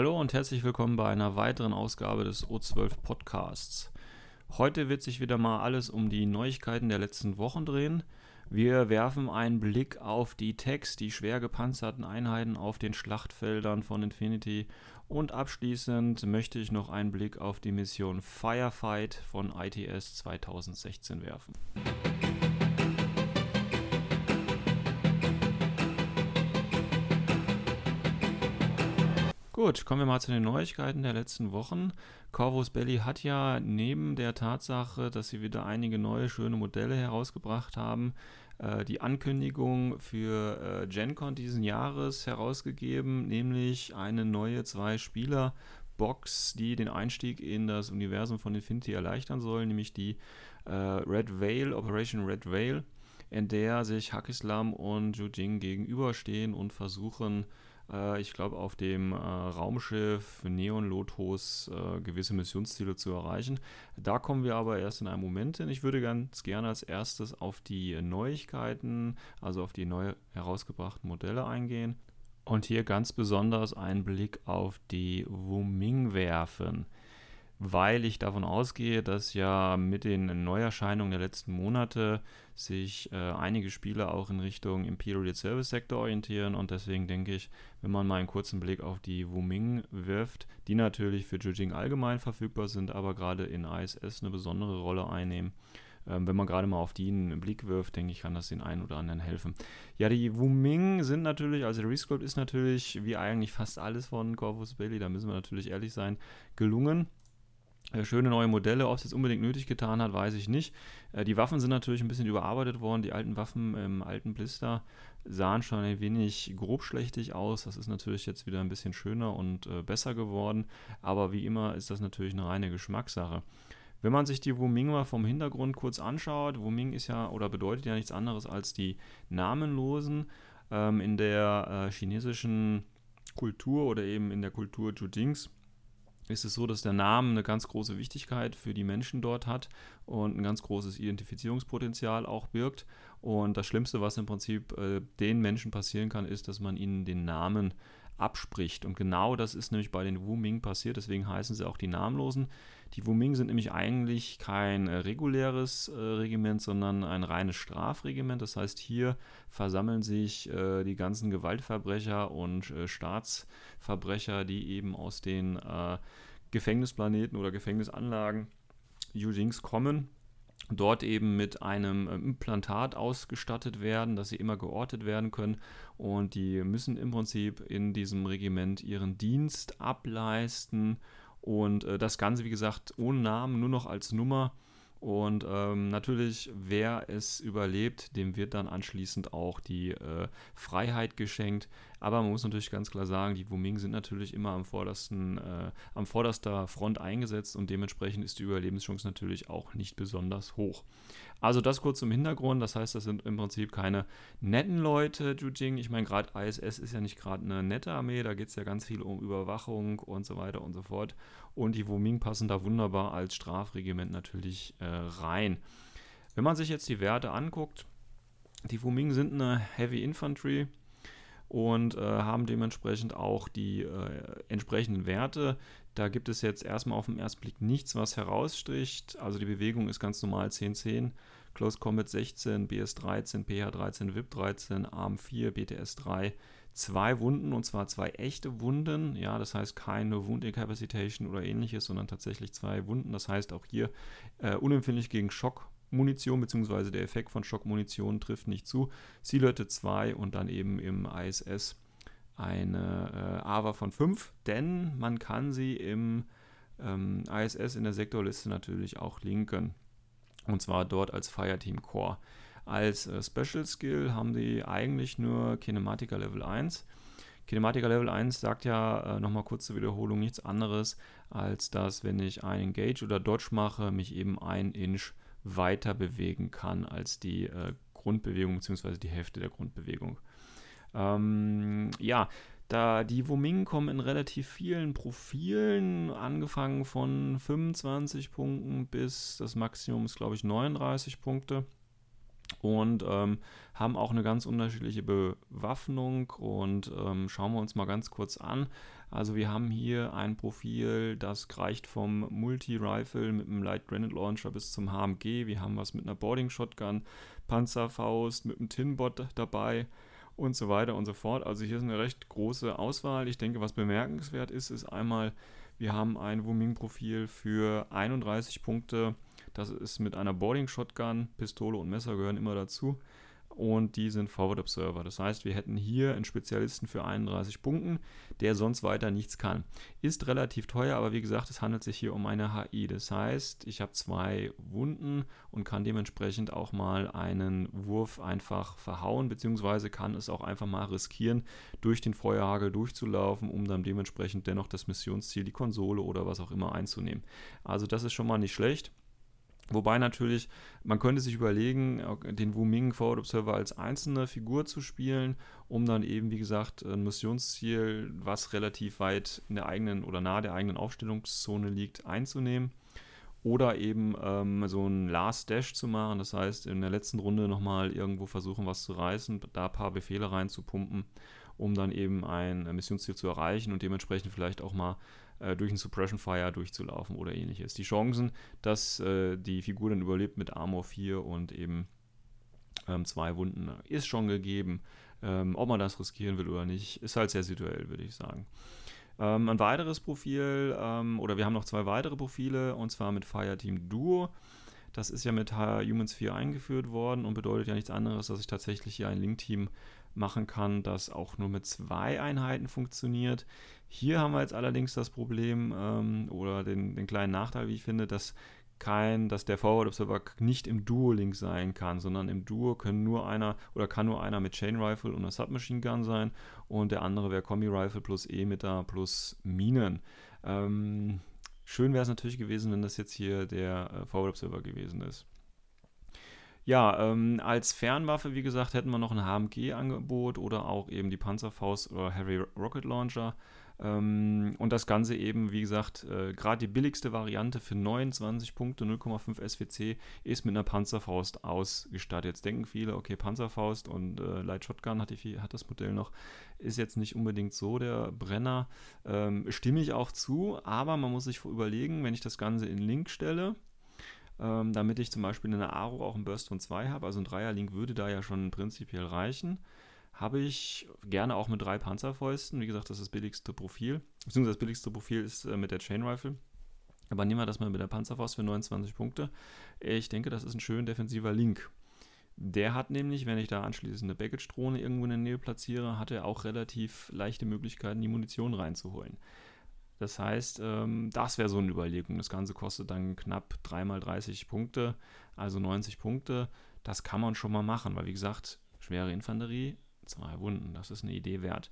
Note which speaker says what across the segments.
Speaker 1: Hallo und herzlich willkommen bei einer weiteren Ausgabe des O12 Podcasts. Heute wird sich wieder mal alles um die Neuigkeiten der letzten Wochen drehen. Wir werfen einen Blick auf die Techs, die schwer gepanzerten Einheiten auf den Schlachtfeldern von Infinity und abschließend möchte ich noch einen Blick auf die Mission Firefight von ITS 2016 werfen. Gut, kommen wir mal zu den Neuigkeiten der letzten Wochen. Corvus Belly hat ja neben der Tatsache, dass sie wieder einige neue schöne Modelle herausgebracht haben, äh, die Ankündigung für äh, GenCon diesen Jahres herausgegeben, nämlich eine neue Zwei-Spieler-Box, die den Einstieg in das Universum von Infinity erleichtern soll, nämlich die äh, Red Veil, Operation Red Veil, in der sich Hakislam und Jujing gegenüberstehen und versuchen, ich glaube, auf dem äh, Raumschiff Neon Lotus äh, gewisse Missionsziele zu erreichen. Da kommen wir aber erst in einem Moment hin. Ich würde ganz gerne als erstes auf die Neuigkeiten, also auf die neu herausgebrachten Modelle eingehen. Und hier ganz besonders einen Blick auf die Wuming werfen weil ich davon ausgehe, dass ja mit den Neuerscheinungen der letzten Monate sich äh, einige Spiele auch in Richtung Imperial Service Sector orientieren und deswegen denke ich, wenn man mal einen kurzen Blick auf die Wuming wirft, die natürlich für Jujing allgemein verfügbar sind, aber gerade in ISS eine besondere Rolle einnehmen. Ähm, wenn man gerade mal auf die einen Blick wirft, denke ich, kann das den einen oder anderen helfen. Ja, die Wuming sind natürlich, also der Resculpt ist natürlich, wie eigentlich fast alles von Corvus Belli, da müssen wir natürlich ehrlich sein, gelungen. Äh, schöne neue Modelle, ob es jetzt unbedingt nötig getan hat, weiß ich nicht. Äh, die Waffen sind natürlich ein bisschen überarbeitet worden. Die alten Waffen im alten Blister sahen schon ein wenig grobschlächtig aus. Das ist natürlich jetzt wieder ein bisschen schöner und äh, besser geworden. Aber wie immer ist das natürlich eine reine Geschmackssache. Wenn man sich die Wuming mal vom Hintergrund kurz anschaut, Wuming ist ja oder bedeutet ja nichts anderes als die Namenlosen. Ähm, in der chinesischen Kultur oder eben in der Kultur Jujings ist es so, dass der Name eine ganz große Wichtigkeit für die Menschen dort hat und ein ganz großes Identifizierungspotenzial auch birgt. Und das Schlimmste, was im Prinzip äh, den Menschen passieren kann, ist, dass man ihnen den Namen abspricht. Und genau das ist nämlich bei den Wuming passiert, deswegen heißen sie auch die Namenlosen. Die Wuming sind nämlich eigentlich kein äh, reguläres äh, Regiment, sondern ein reines Strafregiment. Das heißt, hier versammeln sich äh, die ganzen Gewaltverbrecher und äh, Staatsverbrecher, die eben aus den äh, Gefängnisplaneten oder Gefängnisanlagen Yujings kommen dort eben mit einem ähm, Implantat ausgestattet werden, dass sie immer geortet werden können und die müssen im Prinzip in diesem Regiment ihren Dienst ableisten und äh, das Ganze, wie gesagt, ohne Namen, nur noch als Nummer und ähm, natürlich, wer es überlebt, dem wird dann anschließend auch die äh, Freiheit geschenkt. Aber man muss natürlich ganz klar sagen, die Wuming sind natürlich immer am vordersten, äh, am vorderster Front eingesetzt und dementsprechend ist die Überlebenschance natürlich auch nicht besonders hoch. Also das kurz zum Hintergrund. Das heißt, das sind im Prinzip keine netten Leute, Jujing. Ich meine, gerade ISS ist ja nicht gerade eine nette Armee. Da geht es ja ganz viel um Überwachung und so weiter und so fort. Und die Wuming passen da wunderbar als Strafregiment natürlich äh, rein. Wenn man sich jetzt die Werte anguckt, die Wuming sind eine Heavy Infantry und äh, haben dementsprechend auch die äh, entsprechenden Werte. Da gibt es jetzt erstmal auf den ersten Blick nichts, was herausstricht. Also die Bewegung ist ganz normal 10-10, Close Combat 16, BS 13, PH 13, VIP 13, Arm 4, BTS 3. Zwei Wunden und zwar zwei echte Wunden. Ja, das heißt keine Wound Incapacitation oder ähnliches, sondern tatsächlich zwei Wunden. Das heißt auch hier äh, unempfindlich gegen Schockmunition, beziehungsweise der Effekt von Schockmunition trifft nicht zu. Silhouette 2 und dann eben im ISS eine äh, AVA von 5, denn man kann sie im ähm, ISS in der Sektorliste natürlich auch linken. Und zwar dort als Fireteam Core. Als äh, Special Skill haben die eigentlich nur Kinematica Level 1. Kinematica Level 1 sagt ja äh, nochmal kurz zur Wiederholung nichts anderes, als dass, wenn ich einen Engage oder Dodge mache, mich eben ein Inch weiter bewegen kann als die äh, Grundbewegung bzw. die Hälfte der Grundbewegung. Ähm, ja, da die Wuming kommen in relativ vielen Profilen, angefangen von 25 Punkten bis das Maximum ist, glaube ich, 39 Punkte. Und ähm, haben auch eine ganz unterschiedliche Bewaffnung und ähm, schauen wir uns mal ganz kurz an. Also wir haben hier ein Profil, das reicht vom Multi-Rifle mit einem Light Granite Launcher bis zum HMG. Wir haben was mit einer Boarding Shotgun, Panzerfaust, mit einem Tinbot dabei und so weiter und so fort. Also hier ist eine recht große Auswahl. Ich denke, was bemerkenswert ist, ist einmal, wir haben ein Wuming-Profil für 31 Punkte das ist mit einer Boarding Shotgun, Pistole und Messer gehören immer dazu. Und die sind Forward Observer. Das heißt, wir hätten hier einen Spezialisten für 31 Punkten, der sonst weiter nichts kann. Ist relativ teuer, aber wie gesagt, es handelt sich hier um eine HI. Das heißt, ich habe zwei Wunden und kann dementsprechend auch mal einen Wurf einfach verhauen, beziehungsweise kann es auch einfach mal riskieren, durch den Feuerhagel durchzulaufen, um dann dementsprechend dennoch das Missionsziel, die Konsole oder was auch immer einzunehmen. Also das ist schon mal nicht schlecht. Wobei natürlich, man könnte sich überlegen, den Wu Ming Forward Observer als einzelne Figur zu spielen, um dann eben, wie gesagt, ein Missionsziel, was relativ weit in der eigenen oder nahe der eigenen Aufstellungszone liegt, einzunehmen. Oder eben ähm, so ein Last Dash zu machen, das heißt, in der letzten Runde nochmal irgendwo versuchen, was zu reißen, da ein paar Befehle reinzupumpen, um dann eben ein Missionsziel zu erreichen und dementsprechend vielleicht auch mal äh, durch ein Suppression Fire durchzulaufen oder ähnliches. Die Chancen, dass äh, die Figur dann überlebt mit Armor 4 und eben ähm, zwei Wunden, ist schon gegeben. Ähm, ob man das riskieren will oder nicht, ist halt sehr situell, würde ich sagen. Ähm, ein weiteres Profil, ähm, oder wir haben noch zwei weitere Profile, und zwar mit Fireteam Duo. Das ist ja mit Humans 4 eingeführt worden und bedeutet ja nichts anderes, dass ich tatsächlich hier ein Link-Team machen kann, das auch nur mit zwei Einheiten funktioniert. Hier haben wir jetzt allerdings das Problem ähm, oder den, den, kleinen Nachteil, wie ich finde, dass kein, dass der Forward Observer nicht im Duo-Link sein kann, sondern im Duo können nur einer oder kann nur einer mit Chain Rifle und einer Submachine Gun sein und der andere wäre Kombi Rifle plus E-Mitter plus Minen. Ähm, schön wäre es natürlich gewesen, wenn das jetzt hier der äh, Forward Observer gewesen ist. Ja, ähm, als Fernwaffe, wie gesagt, hätten wir noch ein HMG-Angebot oder auch eben die Panzerfaust oder Heavy Rocket Launcher. Ähm, und das Ganze eben, wie gesagt, äh, gerade die billigste Variante für 29 Punkte, 0,5 SWC, ist mit einer Panzerfaust ausgestattet. Jetzt denken viele, okay, Panzerfaust und äh, Light Shotgun hat, die, hat das Modell noch, ist jetzt nicht unbedingt so der Brenner. Ähm, stimme ich auch zu, aber man muss sich überlegen, wenn ich das Ganze in Link stelle, ähm, damit ich zum Beispiel in der Aro auch einen Burst von 2 habe, also ein Dreierlink würde da ja schon prinzipiell reichen habe ich gerne auch mit drei Panzerfäusten. Wie gesagt, das ist das billigste Profil. Beziehungsweise das billigste Profil ist äh, mit der Chain Rifle. Aber nehmen wir das mal mit der Panzerfaust für 29 Punkte. Ich denke, das ist ein schön defensiver Link. Der hat nämlich, wenn ich da anschließend eine Baggage-Drohne irgendwo in der Nähe platziere, hat er auch relativ leichte Möglichkeiten, die Munition reinzuholen. Das heißt, ähm, das wäre so eine Überlegung. Das Ganze kostet dann knapp 3 mal 30 Punkte, also 90 Punkte. Das kann man schon mal machen, weil wie gesagt, schwere Infanterie zwei Wunden. Das ist eine Idee wert.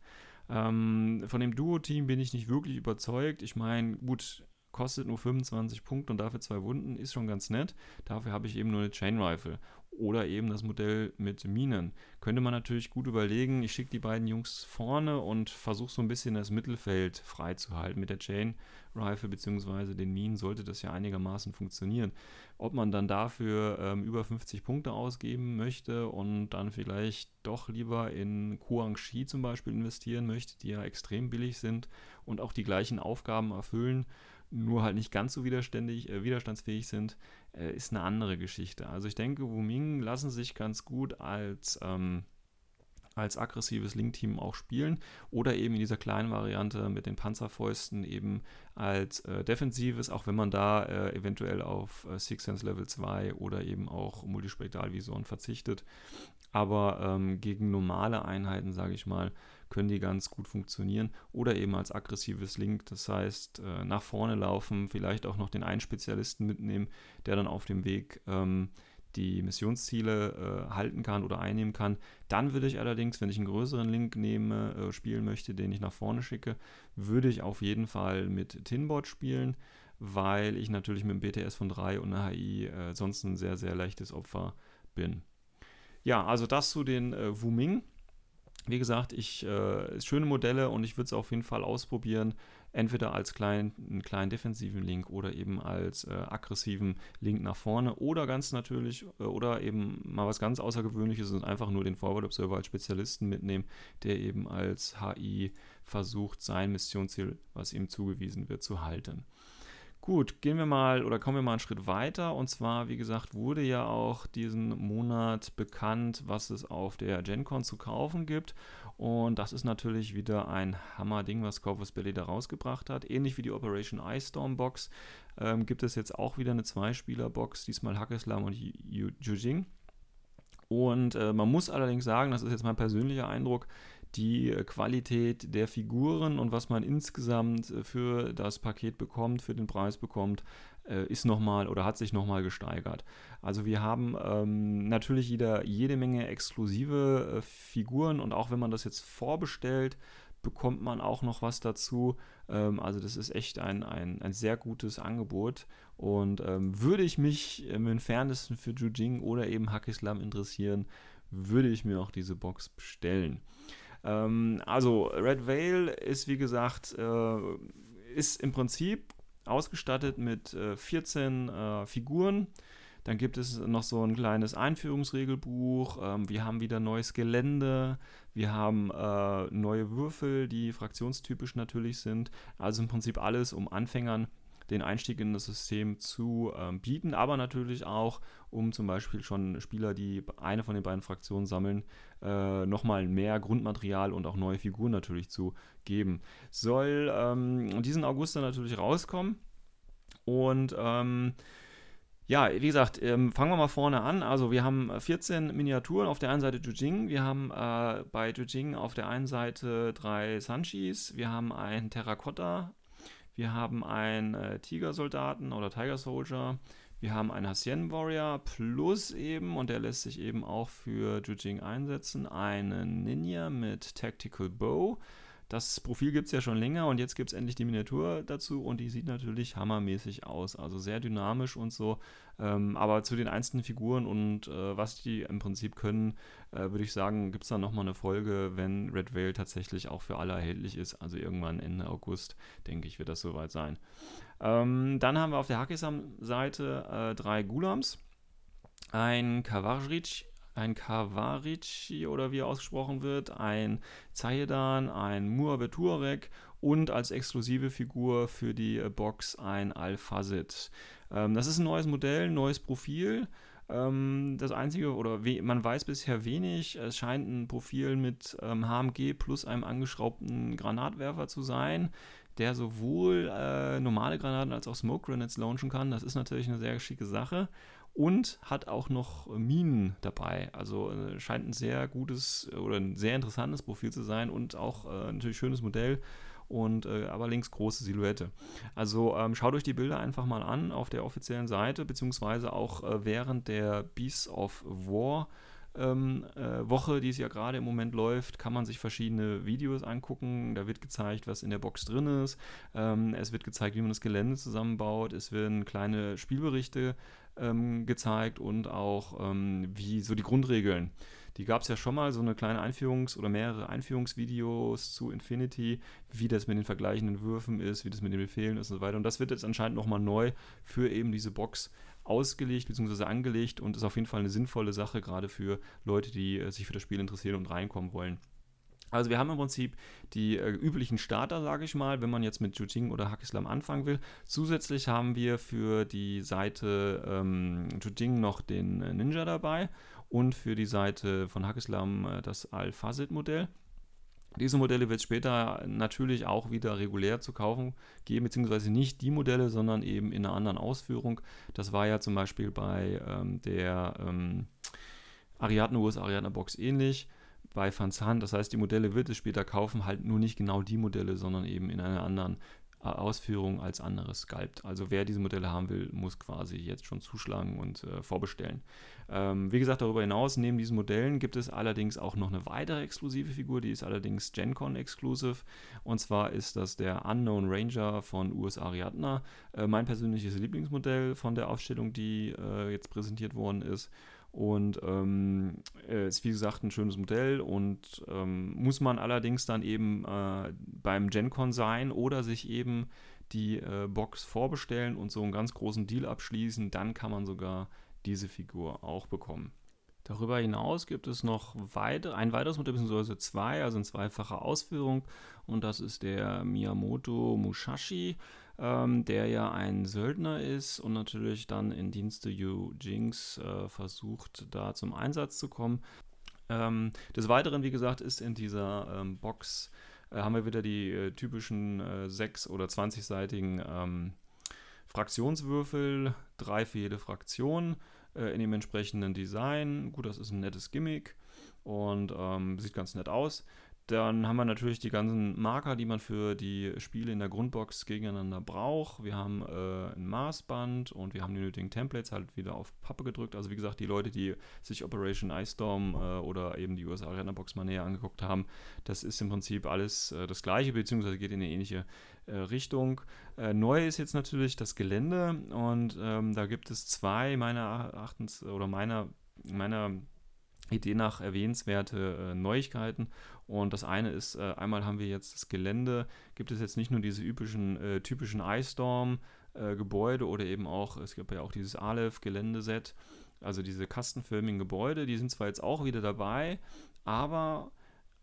Speaker 1: Ähm, von dem Duo-Team bin ich nicht wirklich überzeugt. Ich meine, gut, kostet nur 25 Punkte und dafür zwei Wunden, ist schon ganz nett. Dafür habe ich eben nur eine Chain Rifle oder eben das Modell mit Minen. Könnte man natürlich gut überlegen, ich schicke die beiden Jungs vorne und versuche so ein bisschen das Mittelfeld freizuhalten. Mit der Chain Rifle bzw. den Minen sollte das ja einigermaßen funktionieren. Ob man dann dafür ähm, über 50 Punkte ausgeben möchte und dann vielleicht doch lieber in Kuangxi zum Beispiel investieren möchte, die ja extrem billig sind und auch die gleichen Aufgaben erfüllen, nur halt nicht ganz so widerständig, äh, widerstandsfähig sind, äh, ist eine andere Geschichte. Also ich denke, Wuming lassen sich ganz gut als, ähm, als aggressives Link-Team auch spielen oder eben in dieser kleinen Variante mit den Panzerfäusten eben als äh, defensives, auch wenn man da äh, eventuell auf äh, Six Sense Level 2 oder eben auch Multispektralvisoren verzichtet. Aber ähm, gegen normale Einheiten, sage ich mal, können die ganz gut funktionieren. Oder eben als aggressives Link, das heißt äh, nach vorne laufen, vielleicht auch noch den einen Spezialisten mitnehmen, der dann auf dem Weg ähm, die Missionsziele äh, halten kann oder einnehmen kann. Dann würde ich allerdings, wenn ich einen größeren Link nehme, äh, spielen möchte, den ich nach vorne schicke, würde ich auf jeden Fall mit Tinbot spielen, weil ich natürlich mit dem BTS von 3 und einer HI äh, sonst ein sehr, sehr leichtes Opfer bin. Ja, also das zu den äh, Wuming. wie gesagt, ich äh, schöne Modelle und ich würde es auf jeden Fall ausprobieren. Entweder als kleinen, einen kleinen defensiven Link oder eben als äh, aggressiven Link nach vorne oder ganz natürlich äh, oder eben mal was ganz Außergewöhnliches und einfach nur den Forward Observer als Spezialisten mitnehmen, der eben als HI versucht, sein Missionsziel, was ihm zugewiesen wird, zu halten. Gut, gehen wir mal oder kommen wir mal einen Schritt weiter. Und zwar, wie gesagt, wurde ja auch diesen Monat bekannt, was es auf der GenCon zu kaufen gibt. Und das ist natürlich wieder ein Hammer-Ding, was Corvus Belly da rausgebracht hat. Ähnlich wie die Operation Ice Storm Box ähm, gibt es jetzt auch wieder eine Zwei-Spieler-Box, diesmal Hackeslam und Yujing. Und äh, man muss allerdings sagen, das ist jetzt mein persönlicher Eindruck, die äh, Qualität der Figuren und was man insgesamt äh, für das Paket bekommt, für den Preis bekommt, äh, ist nochmal oder hat sich nochmal gesteigert. Also wir haben ähm, natürlich jeder, jede Menge exklusive äh, Figuren und auch wenn man das jetzt vorbestellt, bekommt man auch noch was dazu. Ähm, also das ist echt ein, ein, ein sehr gutes Angebot. Und ähm, würde ich mich im Entferntesten für Jujing oder eben Hakislam interessieren, würde ich mir auch diese Box bestellen. Ähm, also Red Veil ist wie gesagt, äh, ist im Prinzip ausgestattet mit äh, 14 äh, Figuren. Dann gibt es noch so ein kleines Einführungsregelbuch. Ähm, wir haben wieder neues Gelände. Wir haben äh, neue Würfel, die fraktionstypisch natürlich sind. Also im Prinzip alles, um Anfängern den Einstieg in das System zu ähm, bieten, aber natürlich auch, um zum Beispiel schon Spieler, die eine von den beiden Fraktionen sammeln, äh, nochmal mehr Grundmaterial und auch neue Figuren natürlich zu geben. Soll ähm, diesen August dann natürlich rauskommen und ähm, ja, wie gesagt, ähm, fangen wir mal vorne an. Also wir haben 14 Miniaturen auf der einen Seite Jujing, wir haben äh, bei Jujing auf der einen Seite drei Sanchis, wir haben ein Terrakotta wir haben einen äh, Tiger-Soldaten oder Tiger Soldier. Wir haben einen Hassien Warrior plus eben, und der lässt sich eben auch für Jujing einsetzen, einen Ninja mit Tactical Bow. Das Profil gibt es ja schon länger und jetzt gibt es endlich die Miniatur dazu und die sieht natürlich hammermäßig aus. Also sehr dynamisch und so. Ähm, aber zu den einzelnen Figuren und äh, was die im Prinzip können, äh, würde ich sagen, gibt es dann nochmal eine Folge, wenn Red Veil tatsächlich auch für alle erhältlich ist. Also irgendwann Ende August, denke ich, wird das soweit sein. Ähm, dann haben wir auf der Hakisam-Seite äh, drei Gulams. Ein Kavarjic, ein Kavarici oder wie er ausgesprochen wird, ein Zayedan, ein Muabeturek und als exklusive Figur für die äh, Box ein Al-Fazit. Ähm, das ist ein neues Modell, ein neues Profil. Ähm, das einzige, oder man weiß bisher wenig, es scheint ein Profil mit ähm, HMG plus einem angeschraubten Granatwerfer zu sein der sowohl äh, normale Granaten als auch Smoke Grenades launchen kann. Das ist natürlich eine sehr schicke Sache und hat auch noch Minen dabei. Also äh, scheint ein sehr gutes oder ein sehr interessantes Profil zu sein und auch äh, natürlich schönes Modell und äh, aber links große Silhouette. Also ähm, schaut euch die Bilder einfach mal an auf der offiziellen Seite, beziehungsweise auch äh, während der Beasts of War ähm, äh, Woche, die es ja gerade im Moment läuft, kann man sich verschiedene Videos angucken. Da wird gezeigt, was in der Box drin ist. Ähm, es wird gezeigt, wie man das Gelände zusammenbaut. Es werden kleine Spielberichte ähm, gezeigt und auch ähm, wie so die Grundregeln. Die gab es ja schon mal, so eine kleine Einführungs- oder mehrere Einführungsvideos zu Infinity, wie das mit den vergleichenden Würfen ist, wie das mit den Befehlen ist und so weiter. Und das wird jetzt anscheinend nochmal neu für eben diese Box ausgelegt bzw. angelegt und ist auf jeden Fall eine sinnvolle Sache, gerade für Leute, die äh, sich für das Spiel interessieren und reinkommen wollen. Also wir haben im Prinzip die äh, üblichen Starter, sage ich mal, wenn man jetzt mit Jujing oder Hakislam anfangen will. Zusätzlich haben wir für die Seite ähm, Jujing noch den äh, Ninja dabei und für die Seite von Hakislam äh, das Al-Fazit-Modell. Diese Modelle wird es später natürlich auch wieder regulär zu kaufen geben, beziehungsweise nicht die Modelle, sondern eben in einer anderen Ausführung. Das war ja zum Beispiel bei ähm, der ähm, Ariadne US Ariadne Box ähnlich bei Fanzan. Das heißt, die Modelle wird es später kaufen, halt nur nicht genau die Modelle, sondern eben in einer anderen Ausführung als anderes Sculpt. Also wer diese Modelle haben will, muss quasi jetzt schon zuschlagen und äh, vorbestellen. Ähm, wie gesagt, darüber hinaus, neben diesen Modellen gibt es allerdings auch noch eine weitere exklusive Figur, die ist allerdings GenCon exclusive. Und zwar ist das der Unknown Ranger von US Ariadna. Äh, mein persönliches Lieblingsmodell von der Aufstellung, die äh, jetzt präsentiert worden ist. Und ähm, äh, ist wie gesagt ein schönes Modell und ähm, muss man allerdings dann eben äh, beim GenCon sein oder sich eben die äh, Box vorbestellen und so einen ganz großen Deal abschließen, dann kann man sogar diese Figur auch bekommen. Darüber hinaus gibt es noch weiter, ein weiteres Modell, beziehungsweise zwei, also in zweifacher Ausführung. Und das ist der Miyamoto Mushashi, ähm, der ja ein Söldner ist und natürlich dann in Dienste Yu Jings äh, versucht, da zum Einsatz zu kommen. Ähm, des Weiteren, wie gesagt, ist in dieser ähm, Box, äh, haben wir wieder die äh, typischen äh, 6- oder 20-seitigen ähm, Fraktionswürfel, drei für jede Fraktion äh, in dem entsprechenden Design. Gut, das ist ein nettes Gimmick und ähm, sieht ganz nett aus. Dann haben wir natürlich die ganzen Marker, die man für die Spiele in der Grundbox gegeneinander braucht. Wir haben äh, ein Maßband und wir haben die nötigen Templates halt wieder auf Pappe gedrückt. Also wie gesagt, die Leute, die sich Operation Ice Storm äh, oder eben die USA Arena mal näher angeguckt haben, das ist im Prinzip alles äh, das gleiche, beziehungsweise geht in eine ähnliche äh, Richtung. Äh, neu ist jetzt natürlich das Gelände und ähm, da gibt es zwei meiner Erachtens oder meiner, meiner Idee nach erwähnenswerte äh, Neuigkeiten. Und das eine ist, äh, einmal haben wir jetzt das Gelände, gibt es jetzt nicht nur diese üblichen, äh, typischen Ice Storm äh, Gebäude oder eben auch, es gibt ja auch dieses Aleph Geländeset, also diese kastenförmigen Gebäude, die sind zwar jetzt auch wieder dabei, aber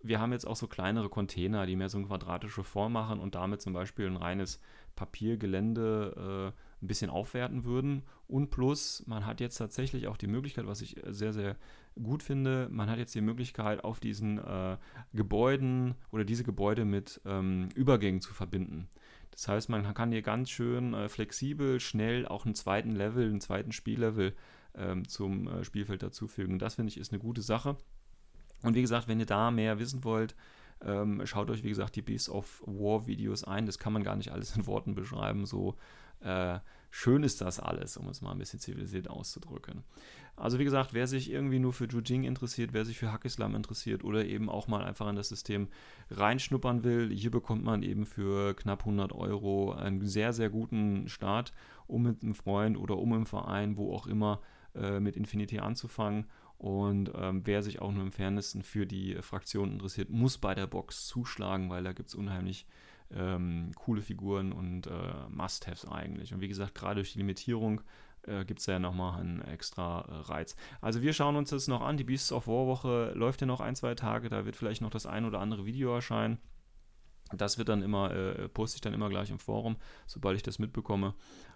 Speaker 1: wir haben jetzt auch so kleinere Container, die mehr so eine quadratische Form machen und damit zum Beispiel ein reines Papiergelände äh, ein bisschen aufwerten würden. Und plus, man hat jetzt tatsächlich auch die Möglichkeit, was ich sehr, sehr gut finde, man hat jetzt die Möglichkeit, auf diesen äh, Gebäuden oder diese Gebäude mit ähm, Übergängen zu verbinden. Das heißt, man kann hier ganz schön äh, flexibel, schnell auch einen zweiten Level, einen zweiten Spiellevel ähm, zum äh, Spielfeld dazufügen. Das finde ich ist eine gute Sache. Und wie gesagt, wenn ihr da mehr wissen wollt, ähm, schaut euch, wie gesagt, die Beasts of War Videos ein. Das kann man gar nicht alles in Worten beschreiben. So äh, schön ist das alles, um es mal ein bisschen zivilisiert auszudrücken. Also wie gesagt, wer sich irgendwie nur für Jujing interessiert, wer sich für Hackislam interessiert oder eben auch mal einfach in das System reinschnuppern will, hier bekommt man eben für knapp 100 Euro einen sehr, sehr guten Start, um mit einem Freund oder um im Verein, wo auch immer, äh, mit Infinity anzufangen. Und ähm, wer sich auch nur im Fernsten für die Fraktion interessiert, muss bei der Box zuschlagen, weil da gibt es unheimlich ähm, coole Figuren und äh, Must-Haves eigentlich. Und wie gesagt, gerade durch die Limitierung äh, gibt es ja nochmal einen extra äh, Reiz. Also wir schauen uns das noch an. Die Beasts of War Woche läuft ja noch ein, zwei Tage. Da wird vielleicht noch das ein oder andere Video erscheinen. Das wird dann immer, äh, poste ich dann immer gleich im Forum, sobald ich das mitbekomme.